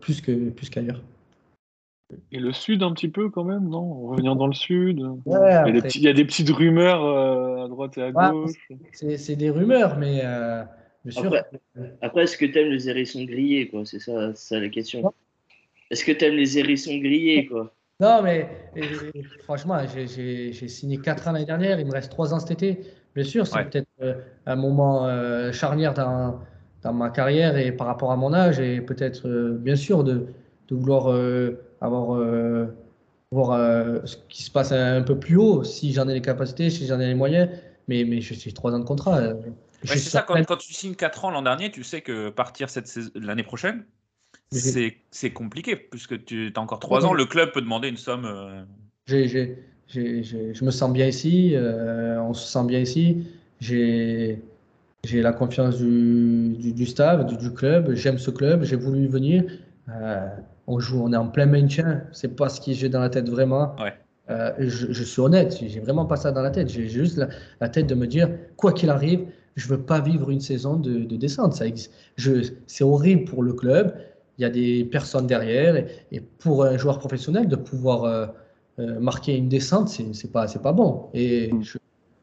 plus qu'ailleurs. Plus qu'ailleurs. Et le sud un petit peu quand même, non? Revenir dans le sud. il, y a des petits, il, y a des petites rumeurs euh, à droite et à gauche. C'est des rumeurs, mais euh, bien sûr. Après, est-ce que tu aimes les hérissons grillés quoi? C'est ça, ça la question. Est-ce que tu aimes les hérissons grillés quoi? Non, mais franchement, j'ai signé 4 ans l'année dernière, il me reste 3 ans cet été. Bien sûr, c'est peut-être euh, un moment charnière dans, dans, ma carrière et par rapport à mon âge, et peut-être, bien sûr, de, de vouloir avoir euh, voir euh, ce qui se passe un peu plus haut, si j'en ai les capacités, si j'en ai les moyens. Mais, mais je suis trois ans de contrat. Euh, c'est ça, quand, quand, tu signes 4 ans l'an dernier, tu sais que partir l'année prochaine, c'est compliqué, puisque tu as encore 3 ans, le club peut demander une somme. je me sens bien ici, on se sent bien ici. J'ai la confiance du, du, staff, du, du club, j'aime ce club, j'ai voulu venir on joue, on est en plein maintien. C'est pas ce qui j'ai dans la tête vraiment. Euh, je, suis honnête, j'ai vraiment pas ça dans la tête. J'ai juste la, tête de me dire, quoi qu'il arrive, je veux pas vivre une saison de, descente. Ça c'est horrible pour le club. Il y a des personnes derrière et, pour un joueur professionnel de pouvoir euh, euh, marquer une descente, c'est pas c'est pas bon. Et je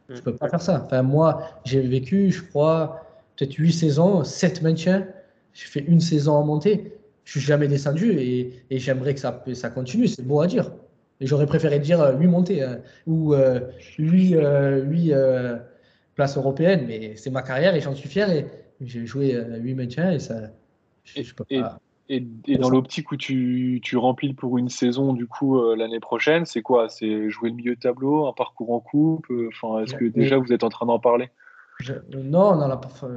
ne peux pas faire ça. Enfin moi, j'ai vécu, je crois, peut-être huit saisons, sept maintiens. J'ai fait une saison en montée je suis jamais descendu et, j'aimerais que ça, ça continue. C'est beau à dire. Et j'aurais préféré dire 8 euh, montées hein, ou 8, euh, euh, places européennes, mais c'est ma carrière et j'en suis fier. Et j'ai joué 8 maintiens et ça. Je, peux pas. Et, dans l'optique où tu, tu, remplis pour une saison du coup l'année prochaine, c'est quoi? C'est jouer le milieu de tableau, un parcours en coupe Enfin, est-ce que déjà vous êtes en train d'en parler? Non, non,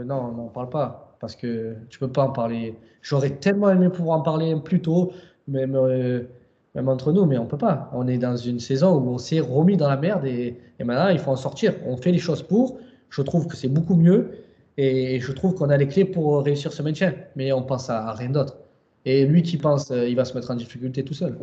non, on n'en parle pas parce que tu peux pas en parler. J'aurais tellement aimé pouvoir en parler plus tôt, même, euh, même entre nous, mais on peut pas. On est dans une saison où on s'est remis dans la merde et, maintenant il faut en sortir. On fait les choses pour. Je trouve que c'est beaucoup mieux et je trouve qu'on a les clés pour réussir ce maintien, mais on pense à, rien d'autre. Et lui qui pense, euh, il va se mettre en difficulté tout seul.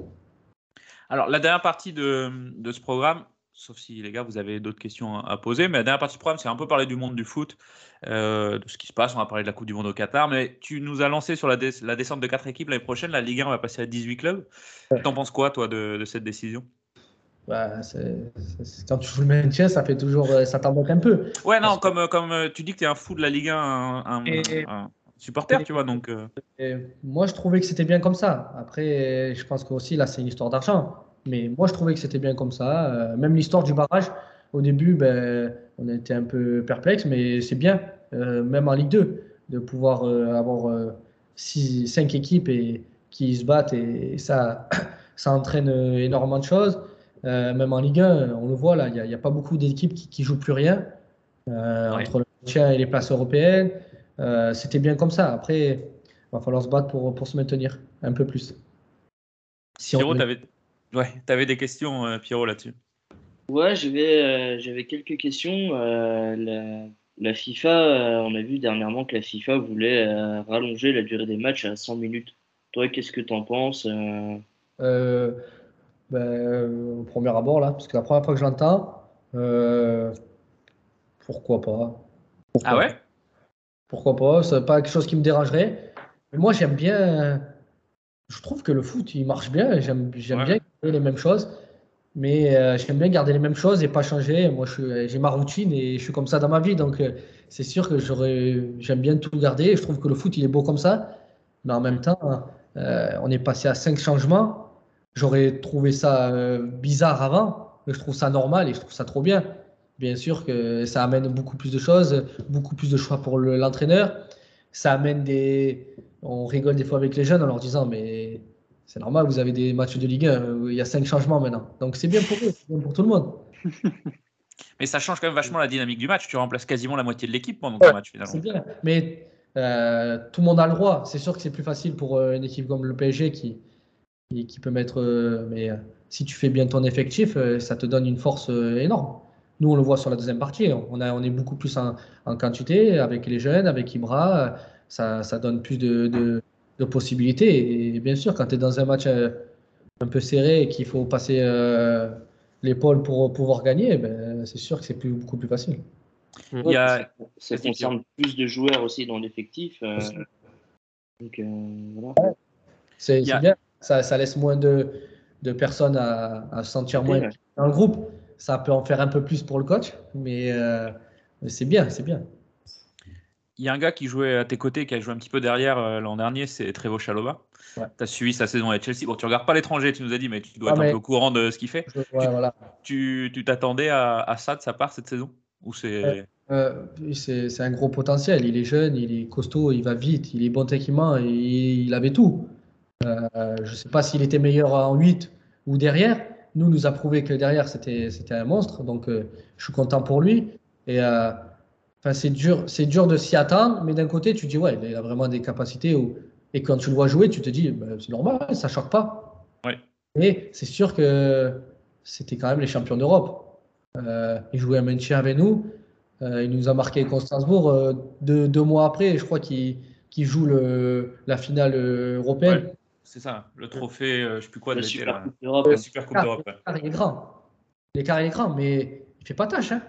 Alors, la dernière partie de, de ce programme, sauf si les gars, vous avez d'autres questions à poser. Mais la dernière partie du programme, c'est un peu parler du monde du foot, euh, de ce qui se passe. On va parler de la Coupe du Monde au Qatar. Mais tu nous as lancé sur la, descente de 4 équipes l'année prochaine. La Ligue 1 va passer à 18 clubs. T'en penses quoi, toi, de, cette décision? Bah, quand tu joues le maintien, ça fait toujours, euh, ça t'embête un peu. Ouais, non, comme, comme tu dis que tu es un fou de la Ligue 1, un, supporter, tu vois. Donc, moi, je trouvais que c'était bien comme ça. Après, je pense que aussi là, c'est une histoire d'argent. Mais moi, je trouvais que c'était bien comme ça. Euh, même l'histoire du barrage, au début, ben, on était un peu perplexe, mais c'est bien, euh, même en Ligue 2, de pouvoir euh, avoir six, cinq équipes et, qui se battent et, ça, (coughs) ça entraîne énormément de choses. même en Ligue 1, on le voit là, il n'y a, pas beaucoup d'équipes qui, ne jouent plus rien entre le tien et les places européennes. C'était bien comme ça. Après, il va falloir se battre pour, pour se maintenir un peu plus. Si Pierrot, tu Ouais, tu avais des questions, euh, Pierrot, là-dessus. Ouais, j'avais euh, j'avais quelques questions. Euh, la, FIFA, on a vu dernièrement que la FIFA voulait rallonger la durée des matchs à 100 minutes. Toi, qu'est-ce que tu en penses ben, Au premier abord, là, parce que la première fois que je l'entends, pourquoi pas? Ah ouais? Pourquoi pas C'est pas quelque chose qui me dérangerait. Mais moi, j'aime bien je trouve que le foot, il marche bien. J'aime bien garder les mêmes choses. Mais euh, j'aime bien garder les mêmes choses et pas changer. Moi, j'ai ma routine et je suis comme ça dans ma vie. Donc, euh, c'est sûr que j'aime bien tout garder. Je trouve que le foot, il est beau comme ça. Mais en même temps, euh, on est passé à cinq changements. J'aurais trouvé ça bizarre avant. Mais je trouve ça normal et je trouve ça trop bien. Bien sûr que ça amène beaucoup plus de choses, beaucoup plus de choix pour l'entraîneur. ça amène des, on rigole des fois avec les jeunes en leur disant mais c'est normal, vous avez des matchs de Ligue 1, il y a cinq changements maintenant. Donc c'est bien pour eux, c'est bien pour tout le monde. (laughs) mais ça change quand même vachement la dynamique du match. Tu remplaces quasiment la moitié de l'équipe pendant ton match finalement. C'est bien. Mais euh, tout le monde a le droit. C'est sûr que c'est plus facile pour euh, une équipe comme le PSG qui, qui, peut mettre. Euh, mais si tu fais bien ton effectif, ça te donne une force énorme. Nous, on le voit sur la deuxième partie. On, a, on est beaucoup plus en, en quantité avec les jeunes, avec Ibra. Ça, ça donne plus de, de, de possibilités. Et bien sûr, quand tu es dans un match euh, un peu serré et qu'il faut passer euh, l'épaule pour pouvoir gagner, ben, c'est sûr que c'est plus, beaucoup plus facile. Il y a... Ça, ça concerne plus de joueurs aussi dans l'effectif. Euh, donc, euh, voilà. C'est bien. Ça, ça, laisse moins de, de personnes à, à se sentir moins ouais. dans le groupe. Ça peut en faire un peu plus pour le coach, mais, euh, mais c'est bien, c'est bien. Il y a un gars qui jouait à tes côtés, qui a joué un petit peu derrière euh, l'an dernier, c'est Trevo Chalova. Ouais. Tu as suivi sa saison avec Chelsea. Bon, tu regardes pas l'étranger, tu nous as dit, mais tu dois Ah, être mais- un peu au courant de ce qu'il fait. Je- ouais, voilà. Tu tu t'attendais à, à ça de sa part cette saison? Ou c'est. Euh, c'est c'est un gros potentiel. Il est jeune, il est costaud, il va vite, il est bon techniquement, et il avait tout. Je ne sais pas s'il était meilleur en 8 ou derrière. Nous, nous a prouvé que derrière, c'était c'était un monstre. Donc, euh, je suis content pour lui. Et euh, enfin, c'est dur, c'est dur de s'y attendre, mais d'un côté, tu dis, ouais, il a vraiment des capacités. Où, et quand tu le vois jouer, tu te dis, ben, c'est normal, ça choque pas. Ouais. Mais c'est sûr que c'était quand même les champions d'Europe. Euh, il jouait à maintien avec nous. Il nous a marqué contre Strasbourg deux, deux mois après. Je crois qu'il qu'il joue le, la finale européenne. Ouais, c'est ça, le trophée, euh, je sais plus quoi, La de l'été, Super. Coupe d'Europe. La Super Coupe Ah, d'Europe. L'écart, il est grand. L'écart, il est grand, mais il fait pas tâche. Hein.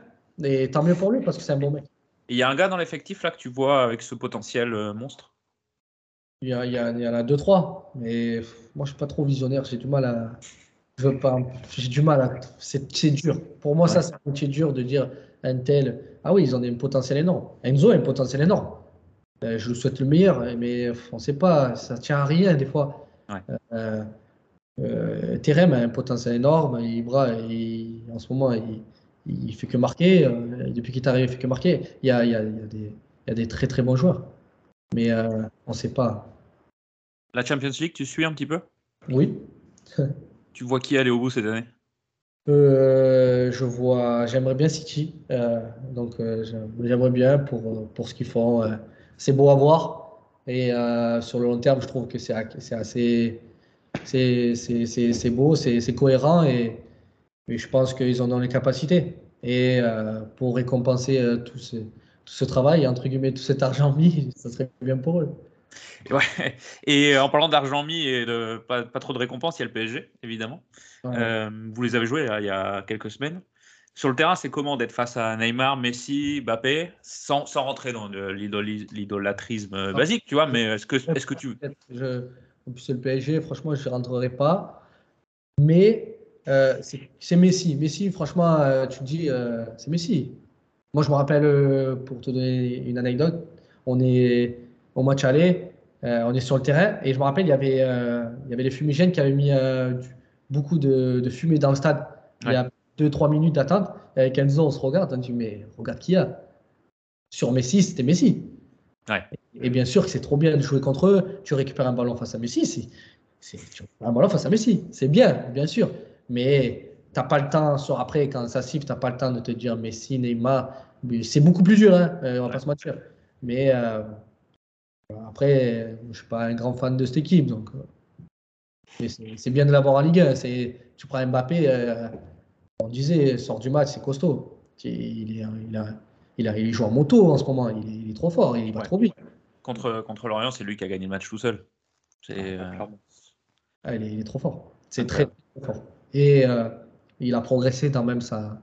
Et tant mieux pour lui parce que c'est un bon mec. Et il y a un gars dans l'effectif là que tu vois avec ce potentiel euh, monstre? Il y, a- il y, a- il y en a deux, trois. Mais moi, je suis pas trop visionnaire. J'ai du mal à. Je veux pas. J'ai du mal à. C'est c'est dur. Pour moi, ça, c'est un métier dur de dire un tel. Ah oui, ils ont un potentiel énorme. Enzo a un potentiel énorme. Euh, je lui souhaite le meilleur, mais pff, on sait pas. Ça tient à rien des fois. Ouais. Euh, euh, Terem a un potentiel énorme. Ibra, il- en ce moment, il, il fait que marquer. Euh, depuis qu'il est arrivé, il fait que marquer. Il y a, il y a- il y a des, il y a des très très bons joueurs. Mais euh, on ne sait pas. La Champions League, tu suis un petit peu? Oui. (laughs) Tu vois qui aller au bout cette année? Euh, je vois, j'aimerais bien City. Euh, donc euh, j'aime- j'aimerais bien pour, euh, pour ce qu'ils font. euh, c'est beau à voir. Et euh, sur le long terme, je trouve que c'est assez. C'est beau, c'est cohérent et, et je pense qu'ils en ont les capacités. Et euh, pour récompenser euh, tout, ce, tout ce travail, entre guillemets, tout cet argent mis, (laughs) ça serait bien pour eux. Et Ouais. (laughs) Et en parlant d'argent mis et de pas, pas trop de récompenses, il y a le PSG, évidemment. Ouais. Vous les avez joués là, il y a quelques semaines. Sur le terrain, c'est comment d'être face à Neymar, Messi, Mbappé, sans, sans rentrer dans l'idolâtrisme euh, basique, tu vois, mais est-ce que, est-ce que tu... Je, en plus, c'est le PSG, franchement, je ne rentrerai pas. Mais euh, c'est Messi. Messi, franchement, euh, tu te dis, euh, c'est Messi. Moi, je me rappelle, pour te donner une anecdote, on est au match aller, on est sur le terrain, et je me rappelle, il y avait, il y avait les fumigènes qui avaient mis du- beaucoup de, de fumée dans le stade. Il y a 2-3 minutes d'attente. Et avec Enzo, on se regarde, on dit, mais regarde qui y a. Sur Messi, c'était Messi. Ouais. Et bien sûr que c'est trop bien de jouer contre eux. Tu récupères un ballon face à Messi. tu récupères un ballon face à Messi. C'est bien, bien sûr. Mais tu n'as pas le temps, sur après, quand ça siffle, tu n'as pas le temps de te dire Messi, Neymar. C'est beaucoup plus dur, hein, euh, on va pas se mentir. Mais euh, après, je ne suis pas un grand fan de cette équipe. Donc, euh, mais c'est bien de l'avoir en Ligue 1. C'est- Tu prends Mbappé, euh, on disait, sort du match, c'est costaud. Il, est- il, a, il, a- il joue en moto en ce moment. Il est, il est trop fort, il va trop vite. Contre, contre Lorient, c'est lui qui a gagné le match tout seul. C'est, euh, Ah, il, est, il est trop fort. C'est très, très fort. Et euh, il a progressé dans même sa,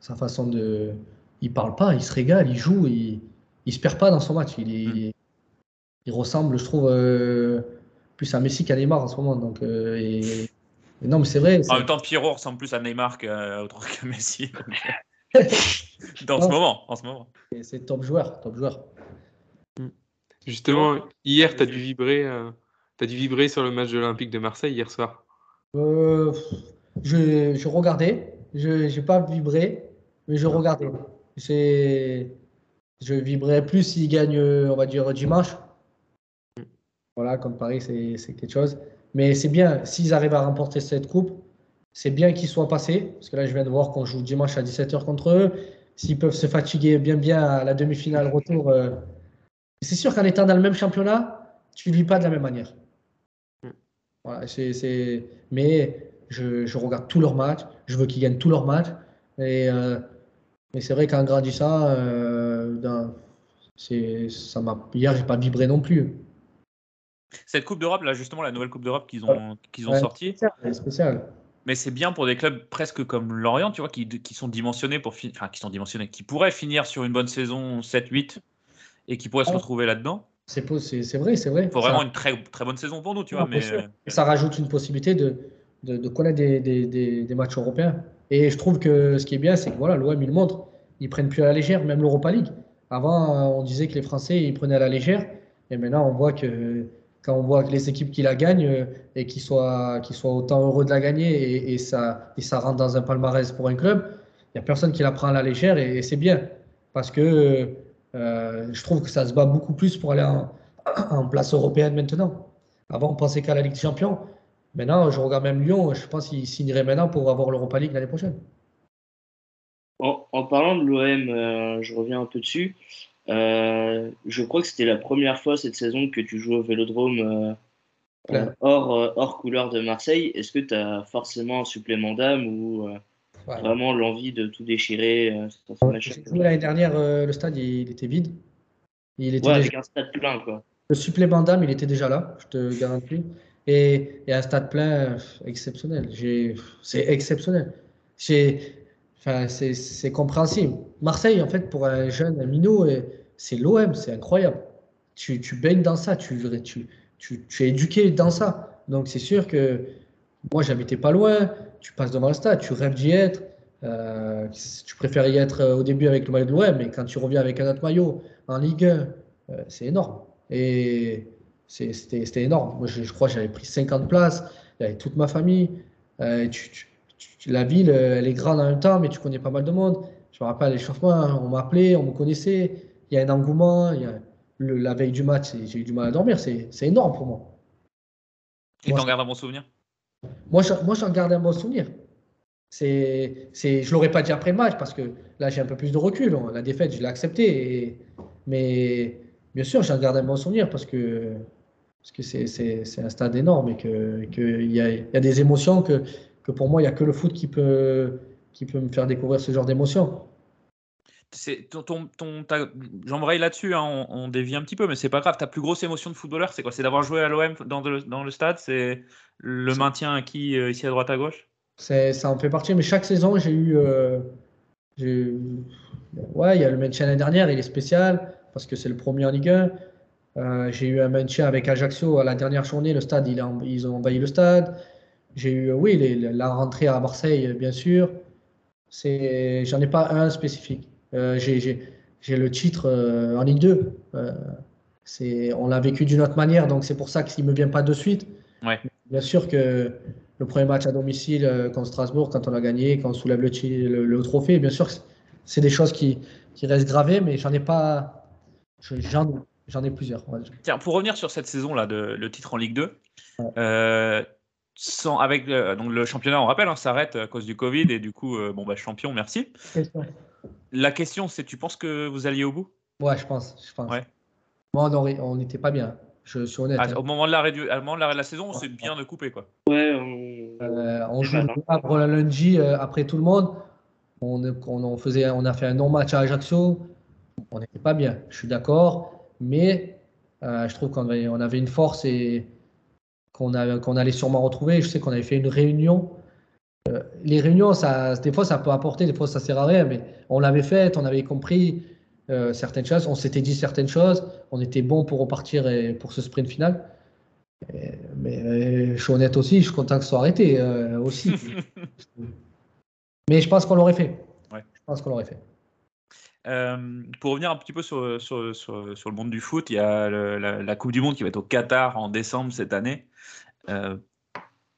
sa façon de. Il parle pas, il se régale, il joue, il, il se perd pas dans son match. Il, est- il, ressemble, je trouve, euh, plus à Messi qu'à Neymar en ce moment. Donc, euh, et non, mais c'est vrai. En même temps, Pierrot ressemble plus à Neymar qu'à autre que Messi. euh, (laughs) Dans ce moment, en ce moment. c'est- top joueur, top joueur. Justement, hier, tu as dû vibrer. euh, T'as dû vibrer sur le match de l'Olympique de Marseille hier soir. Euh, je, je regardais, je n'ai pas vibré, mais je regardais. C'est, je vibrais plus s'ils gagnent, euh, on va dire, dimanche. Voilà, comme Paris, c'est quelque chose. Mais c'est bien, s'ils arrivent à remporter cette coupe, c'est bien qu'ils soient passés. Parce que là, je viens de voir qu'on joue dimanche à 17h contre eux. S'ils peuvent se fatiguer bien, bien à la demi-finale retour. euh, c'est sûr qu'en étant dans le même championnat, tu ne vis pas de la même manière. Voilà, c'est, Mais je, je regarde tous leurs matchs. Je veux qu'ils gagnent tous leurs matchs. Et, euh, mais c'est vrai qu'en grandissant, euh, dans- c'est- ça m'a, hier, j'ai pas vibré non plus. Cette Coupe d'Europe, là, justement, la nouvelle Coupe d'Europe qu'ils ont, qu'ils ont Ouais, sortie. spécial, elle est spéciale. Mais c'est bien pour des clubs presque comme Lorient, tu vois, qui, qui sont dimensionnés pour fi- enfin, qui sont dimensionnés, qui pourraient finir sur une bonne saison 7-8 et qui pourraient se retrouver là-dedans. C'est, c'est, c'est vrai, c'est vrai. Il faut Ça- vraiment une très, très bonne saison pour nous, tu vois. Mais ça rajoute une possibilité de, de, de connaître des, des, des, des matchs européens. Et je trouve que ce qui est bien, c'est que voilà, l'OM, il le montre. Ils prennent plus à la légère, même l'Europa League. Avant, euh, on disait que les Français, ils prenaient à la légère. Et maintenant, on voit que quand on voit les équipes qui la gagnent euh, et qui soient, soient autant heureux de la gagner et, ça, et ça rentre dans un palmarès pour un club, il n'y a personne qui la prend à la légère et, c'est bien. Parce que euh, je trouve que ça se bat beaucoup plus pour aller (coughs) en, place européenne maintenant. Avant, on pensait qu'à la Ligue des Champions. Maintenant, je regarde même Lyon, je pense qu'ils signeraient maintenant pour avoir l'Europa League l'année prochaine. En, parlant de l'OM, euh, je reviens un peu dessus. Euh, je crois que c'était la première fois cette saison que tu joues au Vélodrome euh, euh, hors, hors couleur de Marseille. Est-ce que tu as forcément un supplément d'âme ou euh, Ouais. vraiment l'envie de tout déchirer L'année dernière, le stade, il, il était vide. Il était Ouais, déjà- avec un stade plein, quoi. Le supplément d'âme, il était déjà là, je te garantis. Et, et un stade plein, exceptionnel. C'est exceptionnel. J'ai- Enfin, c'est compréhensible. Marseille, en fait, pour un jeune, un minot, euh, c'est l'OM, c'est incroyable. Tu, tu baignes dans ça, tu, tu, tu, tu es éduqué dans ça. Donc, c'est sûr que moi, j'habitais pas loin. Tu passes devant le stade, tu rêves d'y être. Euh, tu préfères y être euh, au début avec le maillot de l'OM, mais quand tu reviens avec un autre maillot en Ligue 1, euh, c'est énorme. Et c'était énorme. Moi, je, je crois que j'avais pris 50 places, avait toute ma famille. La ville, euh, elle est grande en même temps, mais tu connais pas mal de monde. Je me rappelle à l'échauffement, hein, on m'appelait, on me connaissait. Il y a un engouement. Il y a le- la veille du match, j'ai eu du mal à dormir. C'est énorme pour moi. et t'en gardes un bon souvenir? moi, j'en- moi, garde un bon souvenir. C'est, c'est, je l'aurais pas dit après le match parce que là, j'ai un peu plus de recul. La défaite, je l'ai acceptée. et- mais bien sûr, j'en garde un bon souvenir parce que, parce que c'est, un stade énorme et qu'il que y, a, y a des émotions que, que pour moi, il n'y a que le foot qui peut, qui peut me faire découvrir ce genre d'émotions. C'est ton, ton, J'embraye là-dessus, hein, on, on dévie un petit peu, mais c'est pas grave. Ta plus grosse émotion de footballeur, c'est quoi? C'est d'avoir joué à l'OM dans, le- dans le stade? C'est le maintien acquis euh, ici à droite à gauche? C'est, ça en fait partie, mais chaque saison, j'ai eu. euh, j'ai eu- ouais, il y a le maintien l'année dernière, il est spécial parce que c'est le premier en Ligue 1. Euh, j'ai eu un maintien avec Ajaccio à la dernière journée, le stade, il a- ils ont envahi le stade. J'ai eu, euh, oui, les- la rentrée à Marseille, bien sûr. C'est, j'en ai pas un spécifique. Euh, j'ai, j'ai- j'ai le titre euh, en Ligue 2. Euh, c'est, on l'a vécu d'une autre manière, donc c'est pour ça qu'il ne me vient pas de suite. Ouais. Bien sûr que le premier match à domicile euh, contre Strasbourg, quand on a gagné, quand on soulève le, le- le trophée, bien sûr, c'est des choses qui, qui restent gravées, mais j'en ai pas. je- J'en j'en ai plusieurs. Tiens, pour revenir sur cette saison-là, de, le titre en Ligue 2, euh, sans, avec le, donc le championnat, on rappelle, hein, s'arrête à cause du Covid et du coup, euh, bon, bah, champion, merci. Question. La question, c'est tu penses que vous alliez au bout? Ouais, je pense. Je pense. Ouais. Moi, on n'était pas bien. Je suis honnête. Ah, hein. Au moment de l'arrêt du- au moment de l'arrêt de la saison, c'est bien de couper, quoi. Ouais, on, Euh, on joue Havre le lundi euh, après tout le monde. On, on, on faisait, on a fait un non-match à Ajaccio. On n'était pas bien, je suis d'accord. Mais euh, je trouve qu'on avait, on avait une force et qu'on allait sûrement retrouver. Je sais qu'on avait fait une réunion. Euh, les réunions, ça, des fois, ça peut apporter, des fois, ça sert à rien. Mais on l'avait faite, on avait compris euh, certaines choses. On s'était dit certaines choses. On était bon pour repartir et pour ce sprint final. Et- mais euh, je suis honnête aussi, je suis content que ce soit arrêté euh, aussi. (laughs) mais je pense qu'on l'aurait fait. Ouais. Je pense qu'on l'aurait fait. Euh, pour revenir un petit peu sur, sur, sur, sur le monde du foot, il y a le- la, la Coupe du Monde qui va être au Qatar en décembre cette année. Euh,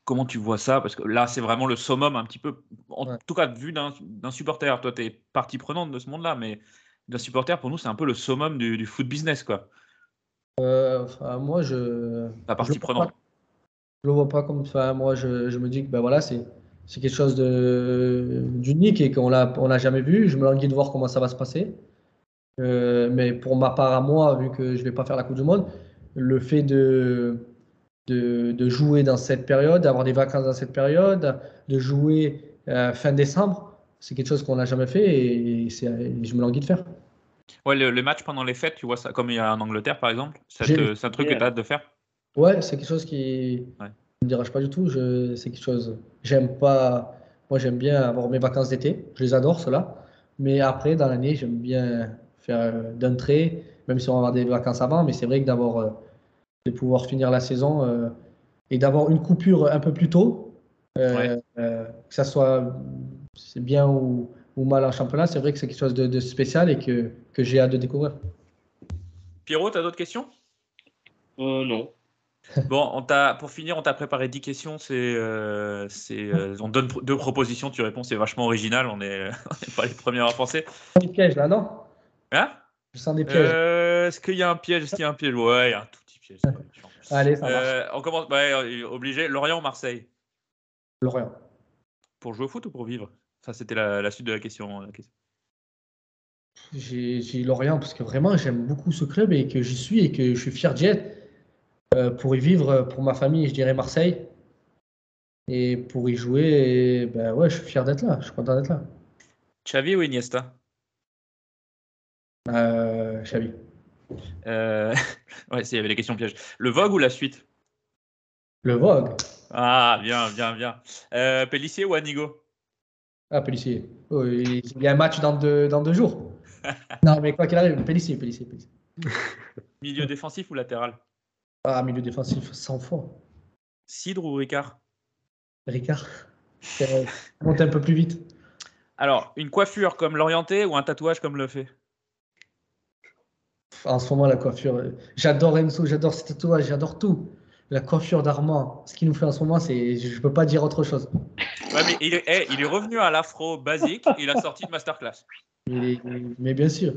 comment tu vois ça? Parce que là, c'est vraiment le summum un petit peu, en tout cas vu d'un supporter. Toi, tu es partie prenante de ce monde-là, mais d'un supporter, pour nous, c'est un peu le summum du, du foot business. quoi. Euh, enfin, moi, je. La partie je prenante. pas- Je le vois pas comme. Enfin, moi, je, je me dis que ben voilà, c'est c'est quelque chose de d'unique et qu'on l'a on l'a jamais vu. Je me languis de voir comment ça va se passer. Euh, mais pour ma part à moi, vu que je vais pas faire la Coupe du Monde, le fait de de, de jouer dans cette période, d'avoir des vacances dans cette période, de jouer euh, fin décembre, c'est quelque chose qu'on n'a jamais fait et, je me languis de faire. Ouais, le, le match pendant les fêtes, tu vois ça, comme il y a en Angleterre par exemple, te- c'est un truc que tu as hâte de faire? Ouais, c'est quelque chose qui Ouais. ne me dérange pas du tout. Je, c'est quelque chose. J'aime pas. Moi, j'aime bien avoir mes vacances d'été. Je les adore, ceux-là. Mais après, dans l'année, j'aime bien faire euh, d'un trait, même si on va avoir des vacances avant. Mais c'est vrai que d'avoir, euh, de pouvoir finir la saison euh, et d'avoir une coupure un peu plus tôt, euh, euh, que ça soit c'est bien ou, ou mal en championnat, c'est vrai que c'est quelque chose de, de spécial et que, que j'ai hâte de découvrir. Pierrot, tu as d'autres questions? Euh, non. Bon, on t'a, pour finir, on t'a préparé 10 questions. C'est, euh, c'est, euh, on donne pr- deux propositions, tu réponds, c'est vachement original. On n'est (laughs) on n'est pas les premiers à penser. Des pièges là, non? Hein? Je sens des pièges. Euh, Est-ce qu'il y a un piège? Est-ce qu'il y a un piège? Ouais, il y a un tout Allez, ça marche. Euh, on commence. Ouais, euh, obligé. Lorient ou Marseille? Lorient. Pour jouer au foot ou pour vivre? Ça, c'était la, la suite de la question. la question. J'ai Lorient parce que vraiment j'aime beaucoup ce club et que j'y suis et que je suis fier d'y être. Euh, pour y vivre, pour ma famille, je dirais Marseille. Et pour y jouer, et, ben ouais, je suis fier d'être là. Je suis content d'être là. Xavi ou Iniesta? Euh, Xavi. Euh, (laughs) Ouais, il y avait les questions pièges. Le Vogue ou la suite? Le Vogue. Ah, bien, bien, bien. Euh, Pellissier ou Anigo? Ah, Pellissier. Oh, il y a un match dans deux, dans deux jours. (laughs) non, mais quoi qu'il arrive, Pellissier, Pellissier, Pellissier. (laughs) Milieu défensif ou latéral? Ah, milieu défensif, 100 fois. Cidre ou Ricard? Ricard. Euh, Monte un peu plus vite. Alors, une coiffure comme l'orienté ou un tatouage comme le fait? En ce moment, la coiffure. euh, J'adore Enzo, j'adore ses tatouages, j'adore tout. La coiffure d'Armand, ce qu'il nous fait en ce moment, c'est. Je ne peux pas dire autre chose. Ouais, mais il est, eh, il est revenu à l'afro basique, il a sorti de masterclass. Mais bien sûr.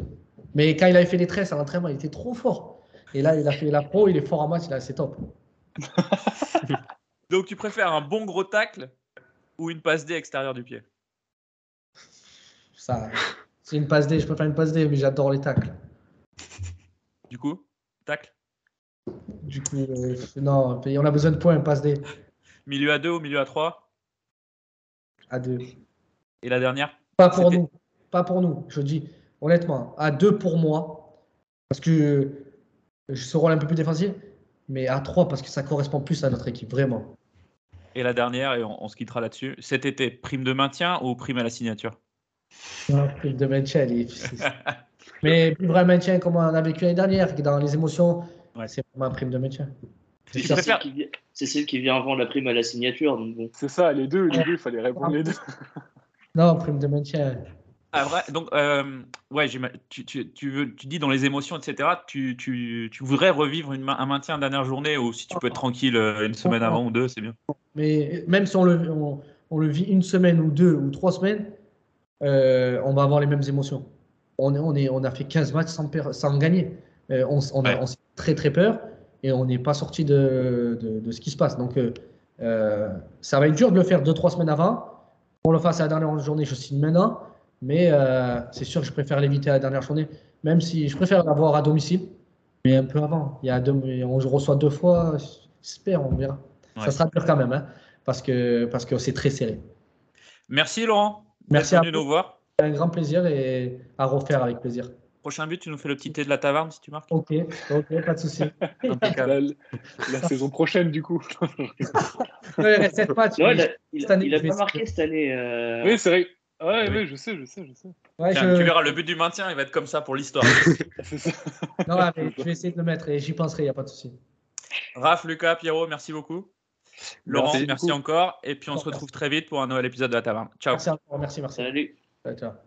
Mais quand il avait fait les tresses à l'entraînement, il était trop fort. Et là, il a fait la pro, il est fort en maths, il a- c'est top. (laughs) Donc, tu préfères un bon gros tacle ou une passe D extérieure du pied? Ça, c'est une passe D, je faire une passe D, mais j'adore les tacles. Du coup, tacle Du coup, euh, non, on a besoin de points, passe D. (laughs) Milieu à 2 ou milieu à 3 À deux. Et la dernière? Pas pour nous. Pas pour nous. Je dis honnêtement, à deux pour moi. Parce que je ce rôle un peu plus défensif. Mais à trois, parce que ça correspond plus à notre équipe, vraiment. Et la dernière, et on, on se quittera là-dessus. Cet été, prime de maintien ou prime à la signature? Non, prime de maintien, elle est- (laughs) Mais vivre un maintien comme on a vécu l'année dernière, dans les émotions, c'est vraiment un prime de maintien. C'est celle, qui vient- c'est celle qui vient avant la prime à la signature. Bon. C'est ça, les deux, les deux, il fallait répondre les deux. Non, prime de maintien. Ah, vrai Donc, euh, ouais, tu, tu, tu, veux, tu dis dans les émotions, etc., tu, tu, tu voudrais revivre une, un maintien en dernière journée ou si tu peux être tranquille euh, une semaine avant ou deux, c'est bien. Mais même si on le, on, on le vit une semaine ou deux ou trois semaines, euh, on va avoir les mêmes émotions. On, est, on, est, on a fait 15 matchs sans, gagner. Euh, on on a on s'est très très peur et on n'est pas sorti de, de, de ce qui se passe. Donc euh, euh, ça va être dur de le faire deux, trois semaines avant. On le fasse à la dernière journée, je signe maintenant. Mais euh, c'est sûr que je préfère l'éviter à la dernière journée, même si je préfère l'avoir à domicile, mais un peu avant. Il y a deux, on reçoit deux fois, j'espère, on verra. Ouais. Ça sera dur quand même, hein, parce que parce que c'est très serré. Merci Laurent. Merci à nous voir. C'est un grand plaisir et à refaire avec plaisir. Prochain but, tu nous fais le petit thé de la taverne si tu marques. Ok, ok, pas de souci. (laughs) La, la saison prochaine, du coup. (laughs) Ouais, il année, il a pas marqué cette année. euh, Oui, c'est vrai. Ouais, ouais, je sais, je sais, je sais. Ouais, Tiens, je- Tu verras, le but du maintien, il va être comme ça pour l'histoire. (laughs) Non, mais je vais essayer de le mettre et j'y penserai, il n'y a pas de souci. Raph, Lucas, Pierrot, merci beaucoup. Laurent, Merci encore. Et puis on se retrouve très vite pour un nouvel épisode de la taverne. Ciao. Merci encore, merci, merci. Salut. Ciao, ciao.